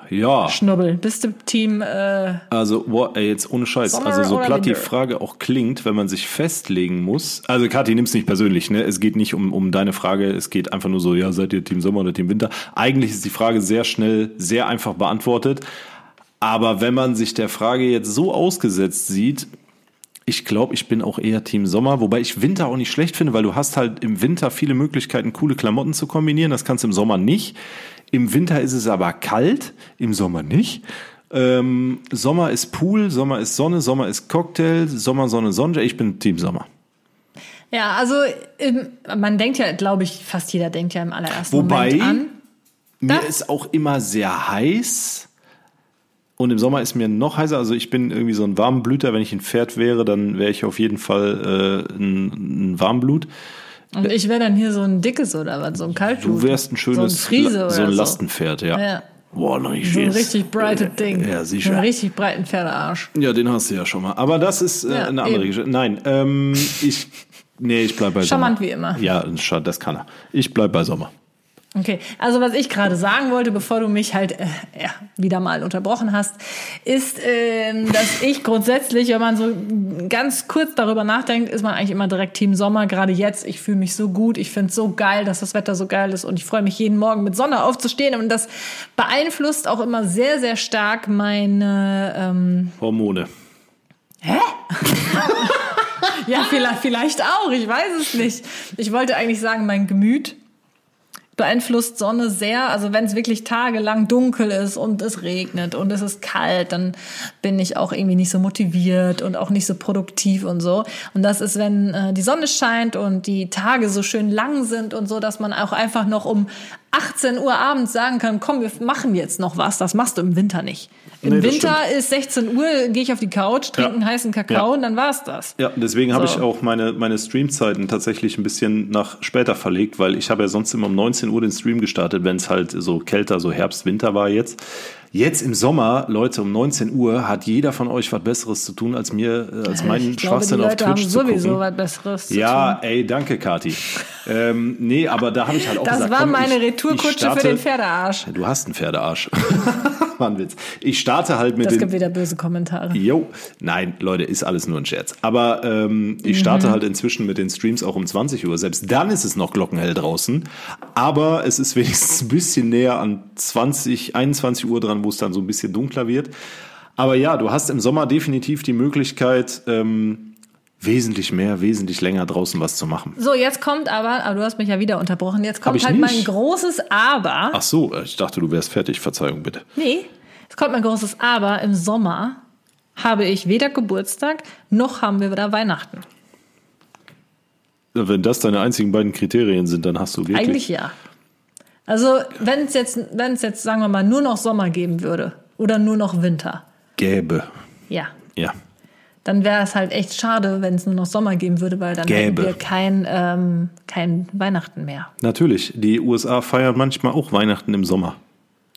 Ja, Schnubbel, bist du Team, äh, also boah, ey, jetzt ohne Scheiß. Sommer Also so platt die? Frage auch klingt, wenn man sich festlegen muss. Also Kathi, nimm's nicht persönlich, ne? Es geht nicht um, um deine Frage, es geht einfach nur so, ja, seid ihr Team Sommer oder Team Winter? Eigentlich ist die Frage sehr schnell, sehr einfach beantwortet. Aber wenn man sich der Frage jetzt so ausgesetzt sieht, ich glaube, ich bin auch eher Team Sommer, wobei ich Winter auch nicht schlecht finde, weil du hast halt im Winter viele Möglichkeiten, coole Klamotten zu kombinieren. Das kannst du im Sommer nicht. Im Winter ist es aber kalt, im Sommer nicht. Ähm, Sommer ist Pool, Sommer ist Sonne, Sommer ist Cocktail, Sommer, Sonne, Sonne. Ich bin Team Sommer. Ja, also ähm, man denkt ja, glaube ich, fast jeder denkt ja im allerersten Wobei- Moment an. Mir Das- ist auch immer sehr heiß. Und im Sommer ist mir noch heißer. Also ich bin irgendwie so ein Warmblüter. Wenn ich ein Pferd wäre, dann wäre ich auf jeden Fall äh, ein, ein Warmblut. Und ich wäre dann hier so ein dickes oder was, so ein Kaltblut. Du wärst ein schönes, so ein Friese oder so ein so. Lastenpferd, ja. Ja. Boah, ein So ein richtig breites Ding. Ja, So einen sicher. richtig breiten Pferdearsch. Ja, den hast du ja schon mal. Aber das ist äh, Ja, eine andere eben. Geschichte. Nein, ähm, ich, nee, ich bleib bei Charmant Sommer. wie immer. Ja, das kann er. Ich bleib bei Sommer. Okay, also was ich gerade sagen wollte, bevor du mich halt äh, ja, wieder mal unterbrochen hast, ist, ähm, dass ich grundsätzlich, wenn man so ganz kurz darüber nachdenkt, ist man eigentlich immer direkt Team Sommer. Gerade jetzt, ich fühle mich so gut, ich finde es so geil, dass das Wetter so geil ist und ich freue mich jeden Morgen mit Sonne aufzustehen und das beeinflusst auch immer sehr, sehr stark meine ähm, Hormone. Ja, vielleicht, vielleicht auch, ich weiß es nicht. Ich wollte eigentlich sagen, mein Gemüt beeinflusst Sonne sehr. Also wenn es wirklich tagelang dunkel ist und es regnet und es ist kalt, dann bin ich auch irgendwie nicht so motiviert und auch nicht so produktiv und so. Und das ist, wenn äh, die Sonne scheint und die Tage so schön lang sind und so, dass man auch einfach noch um 18 Uhr abends sagen kann, komm, wir machen jetzt noch was. Das machst du im Winter nicht. Im Nee, Winter ist 16 Uhr, gehe ich auf die Couch, trinke Ja. einen heißen Kakao Ja. und dann war's das. Ja, deswegen habe So. ich auch meine, meine Streamzeiten tatsächlich ein bisschen nach später verlegt, weil ich habe ja sonst immer um 19 Uhr den Stream gestartet, wenn es halt so kälter, so Herbst, Winter war jetzt. Jetzt im Sommer, Leute, um 19 Uhr hat jeder von euch was Besseres zu tun, als mir, äh, als meinen ich glaube, die Schwachsinn auf Leute haben Twitch zu sowieso gucken. was Besseres zu Ja, tun. ey, danke, Kati. ähm, nee, aber da habe ich halt auch Das gesagt, war komm, meine ich- ich Retourkutsche für den Pferdearsch. Du hast einen Pferdearsch. War ein Witz. Ich starte halt mit Das den gibt wieder böse Kommentare. Jo, nein, Leute, ist alles nur ein Scherz. Aber ähm, ich starte Mhm. halt inzwischen mit den Streams auch um 20 Uhr. Selbst dann ist es noch glockenhell draußen. Aber es ist wenigstens ein bisschen näher an 20, 21 Uhr dran, wo es dann so ein bisschen dunkler wird. Aber ja, du hast im Sommer definitiv die Möglichkeit, ähm, wesentlich mehr, wesentlich länger draußen was zu machen. So, jetzt kommt aber, aber du hast mich ja wieder unterbrochen, jetzt kommt halt mein nicht. großes Aber. Ach so, ich dachte, du wärst fertig. Verzeihung bitte. Nee, es kommt mein großes Aber. Im Sommer habe ich weder Geburtstag, noch haben wir wieder Weihnachten. Wenn das deine einzigen beiden Kriterien sind, dann hast du wirklich. Eigentlich ja. Also, wenn es jetzt, wenn es jetzt, sagen wir mal, nur noch Sommer geben würde oder nur noch Winter, Gäbe. ja, Ja. dann wäre es halt echt schade, wenn es nur noch Sommer geben würde, weil dann hätten Gäbe. wir kein, ähm, kein Weihnachten mehr. Natürlich, die USA feiern manchmal auch Weihnachten im Sommer.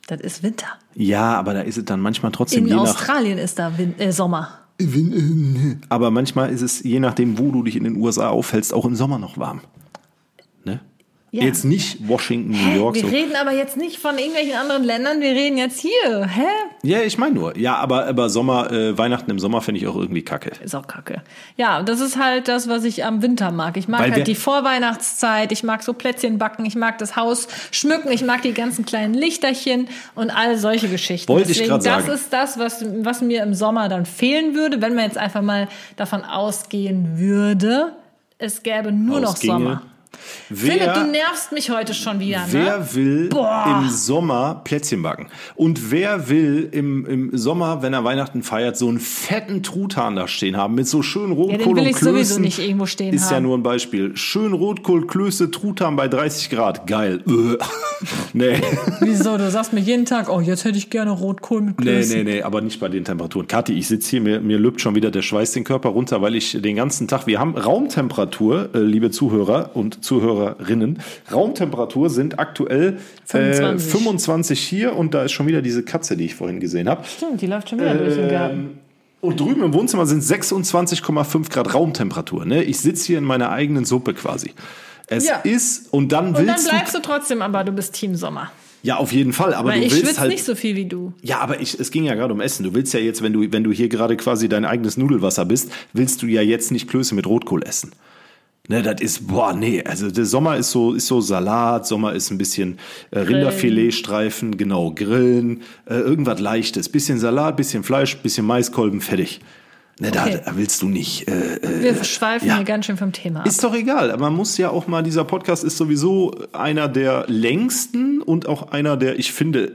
Das ist Winter. Ja, aber da ist es dann manchmal trotzdem In je nach. Australien ist da Win äh, Sommer. Aber manchmal ist es je nachdem, wo du dich in den USA aufhältst, auch im Sommer noch warm. Ja. Jetzt nicht Washington, New York. wir So. reden aber jetzt nicht von irgendwelchen anderen Ländern, wir reden jetzt hier. Hä? Ja, ich meine nur. Ja, aber, aber Sommer, äh, Weihnachten im Sommer finde ich auch irgendwie kacke. Ist auch kacke. Ja, das ist halt das, was ich am Winter mag. Ich mag Weil halt die Vorweihnachtszeit, ich mag so Plätzchen backen, ich mag das Haus schmücken, ich mag die ganzen kleinen Lichterchen und all solche Geschichten. Wollte ich Deswegen, grad sagen. Das ist das, was, was mir im Sommer dann fehlen würde, wenn man jetzt einfach mal davon ausgehen würde, es gäbe nur noch Ausginge. Sommer. Wer, Philipp, du nervst mich heute schon wieder, ne? wer will Boah. im Sommer Plätzchen backen? Und wer will im, im Sommer, wenn er Weihnachten feiert, so einen fetten Truthahn da stehen haben mit so schön Rotkohl den will und ich Klößen? sowieso nicht irgendwo stehen Ist ja haben. nur ein Beispiel. Schön Rotkohl, Klöße, Truthahn bei 30 Grad. Geil. Äh. nee. Wieso? Du sagst mir jeden Tag, oh, jetzt hätte ich gerne Rotkohl mit Nee, Klößen. nee, nee, aber nicht bei den Temperaturen. Kathi, ich sitze hier, mir, mir lübt schon wieder der Schweiß den Körper runter, weil ich den ganzen Tag, wir haben Raumtemperatur, äh, liebe Zuhörer und Zuhörerinnen. Raumtemperatur sind aktuell äh, 25. 25 hier und da ist schon wieder diese Katze, die ich vorhin gesehen habe. Stimmt, die läuft schon wieder durch den Garten. Und drüben im Wohnzimmer sind 26,5 Grad Raumtemperatur. Ne? Ich sitze hier in meiner eigenen Suppe quasi. Es Ja. ist, und dann Und dann willst bleibst du trotzdem, aber du bist Team Sommer. du, ja, auf jeden Fall, aber Weil du ich willst schwitze halt, nicht so viel wie du. Ja, aber ich, es ging ja gerade um Essen. Du willst ja jetzt, wenn du, wenn du hier gerade quasi dein eigenes Nudelwasser bist, willst du ja jetzt nicht Klöße mit Rotkohl essen. Ne, das ist, boah, nee, also der Sommer ist so, ist so Salat, Sommer ist ein bisschen äh, Rinderfiletstreifen, genau, Grillen, äh, irgendwas Leichtes, bisschen Salat, bisschen Fleisch, bisschen Maiskolben, fertig. Ne, Okay. da, da willst du nicht. Äh, äh, Wir schweifen ja. hier ganz schön vom Thema ab. ist doch egal. Man muss ja auch mal, dieser Podcast ist sowieso einer der längsten und auch einer der, ich finde,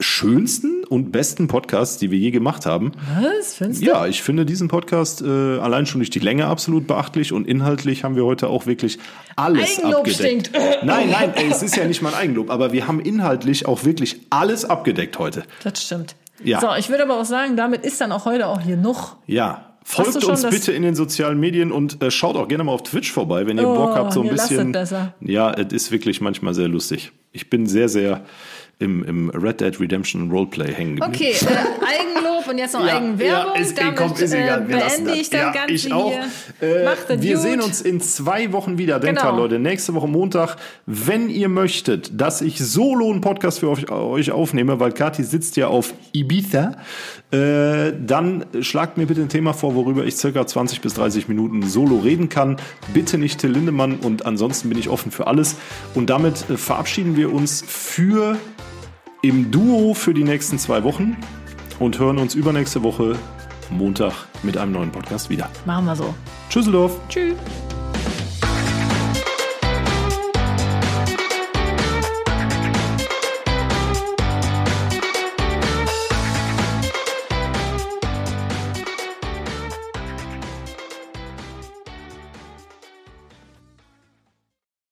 schönsten und besten Podcasts, die wir je gemacht haben. Was? Findest du? Ja, ich finde diesen Podcast äh, allein schon durch die Länge absolut beachtlich und inhaltlich haben wir heute auch wirklich alles Eigenlob abgedeckt. stinkt. Nein, nein, ey, es ist ja nicht mal ein Eigenlob, aber wir haben inhaltlich auch wirklich alles abgedeckt heute. Das stimmt. Ja. So, ich würde aber auch sagen, damit ist dann auch heute auch hier noch. Ja. Folgt uns bitte in den sozialen Medien und äh, schaut auch gerne mal auf Twitch vorbei, wenn ihr Oh, Bock habt, so ein bisschen. Ja, es ist wirklich manchmal sehr lustig. Ich bin sehr, sehr im, im Red Dead Redemption Roleplay hängen geblieben. Okay, äh, Eigenlob und jetzt noch Eigenwerbung. ist, ey, Damit komm, ist egal, äh, wir beende ich das ja, Ganze ich auch. Äh, es wir gut. sehen uns in zwei Wochen wieder. Denkt Genau. dran, Leute, nächste Woche Montag. Wenn ihr möchtet, dass ich solo einen Podcast für euch, euch aufnehme, weil Kathi sitzt ja auf Ibiza, äh, dann schlagt mir bitte ein Thema vor, worüber ich circa 20 bis 30 Minuten solo reden kann. Bitte nicht Till Lindemann und ansonsten bin ich offen für alles. Und damit äh, verabschieden wir uns für im Duo für die nächsten zwei Wochen und hören uns übernächste Woche Montag mit einem neuen Podcast wieder. Machen wir so. Tschüsseldorf. Tschüss.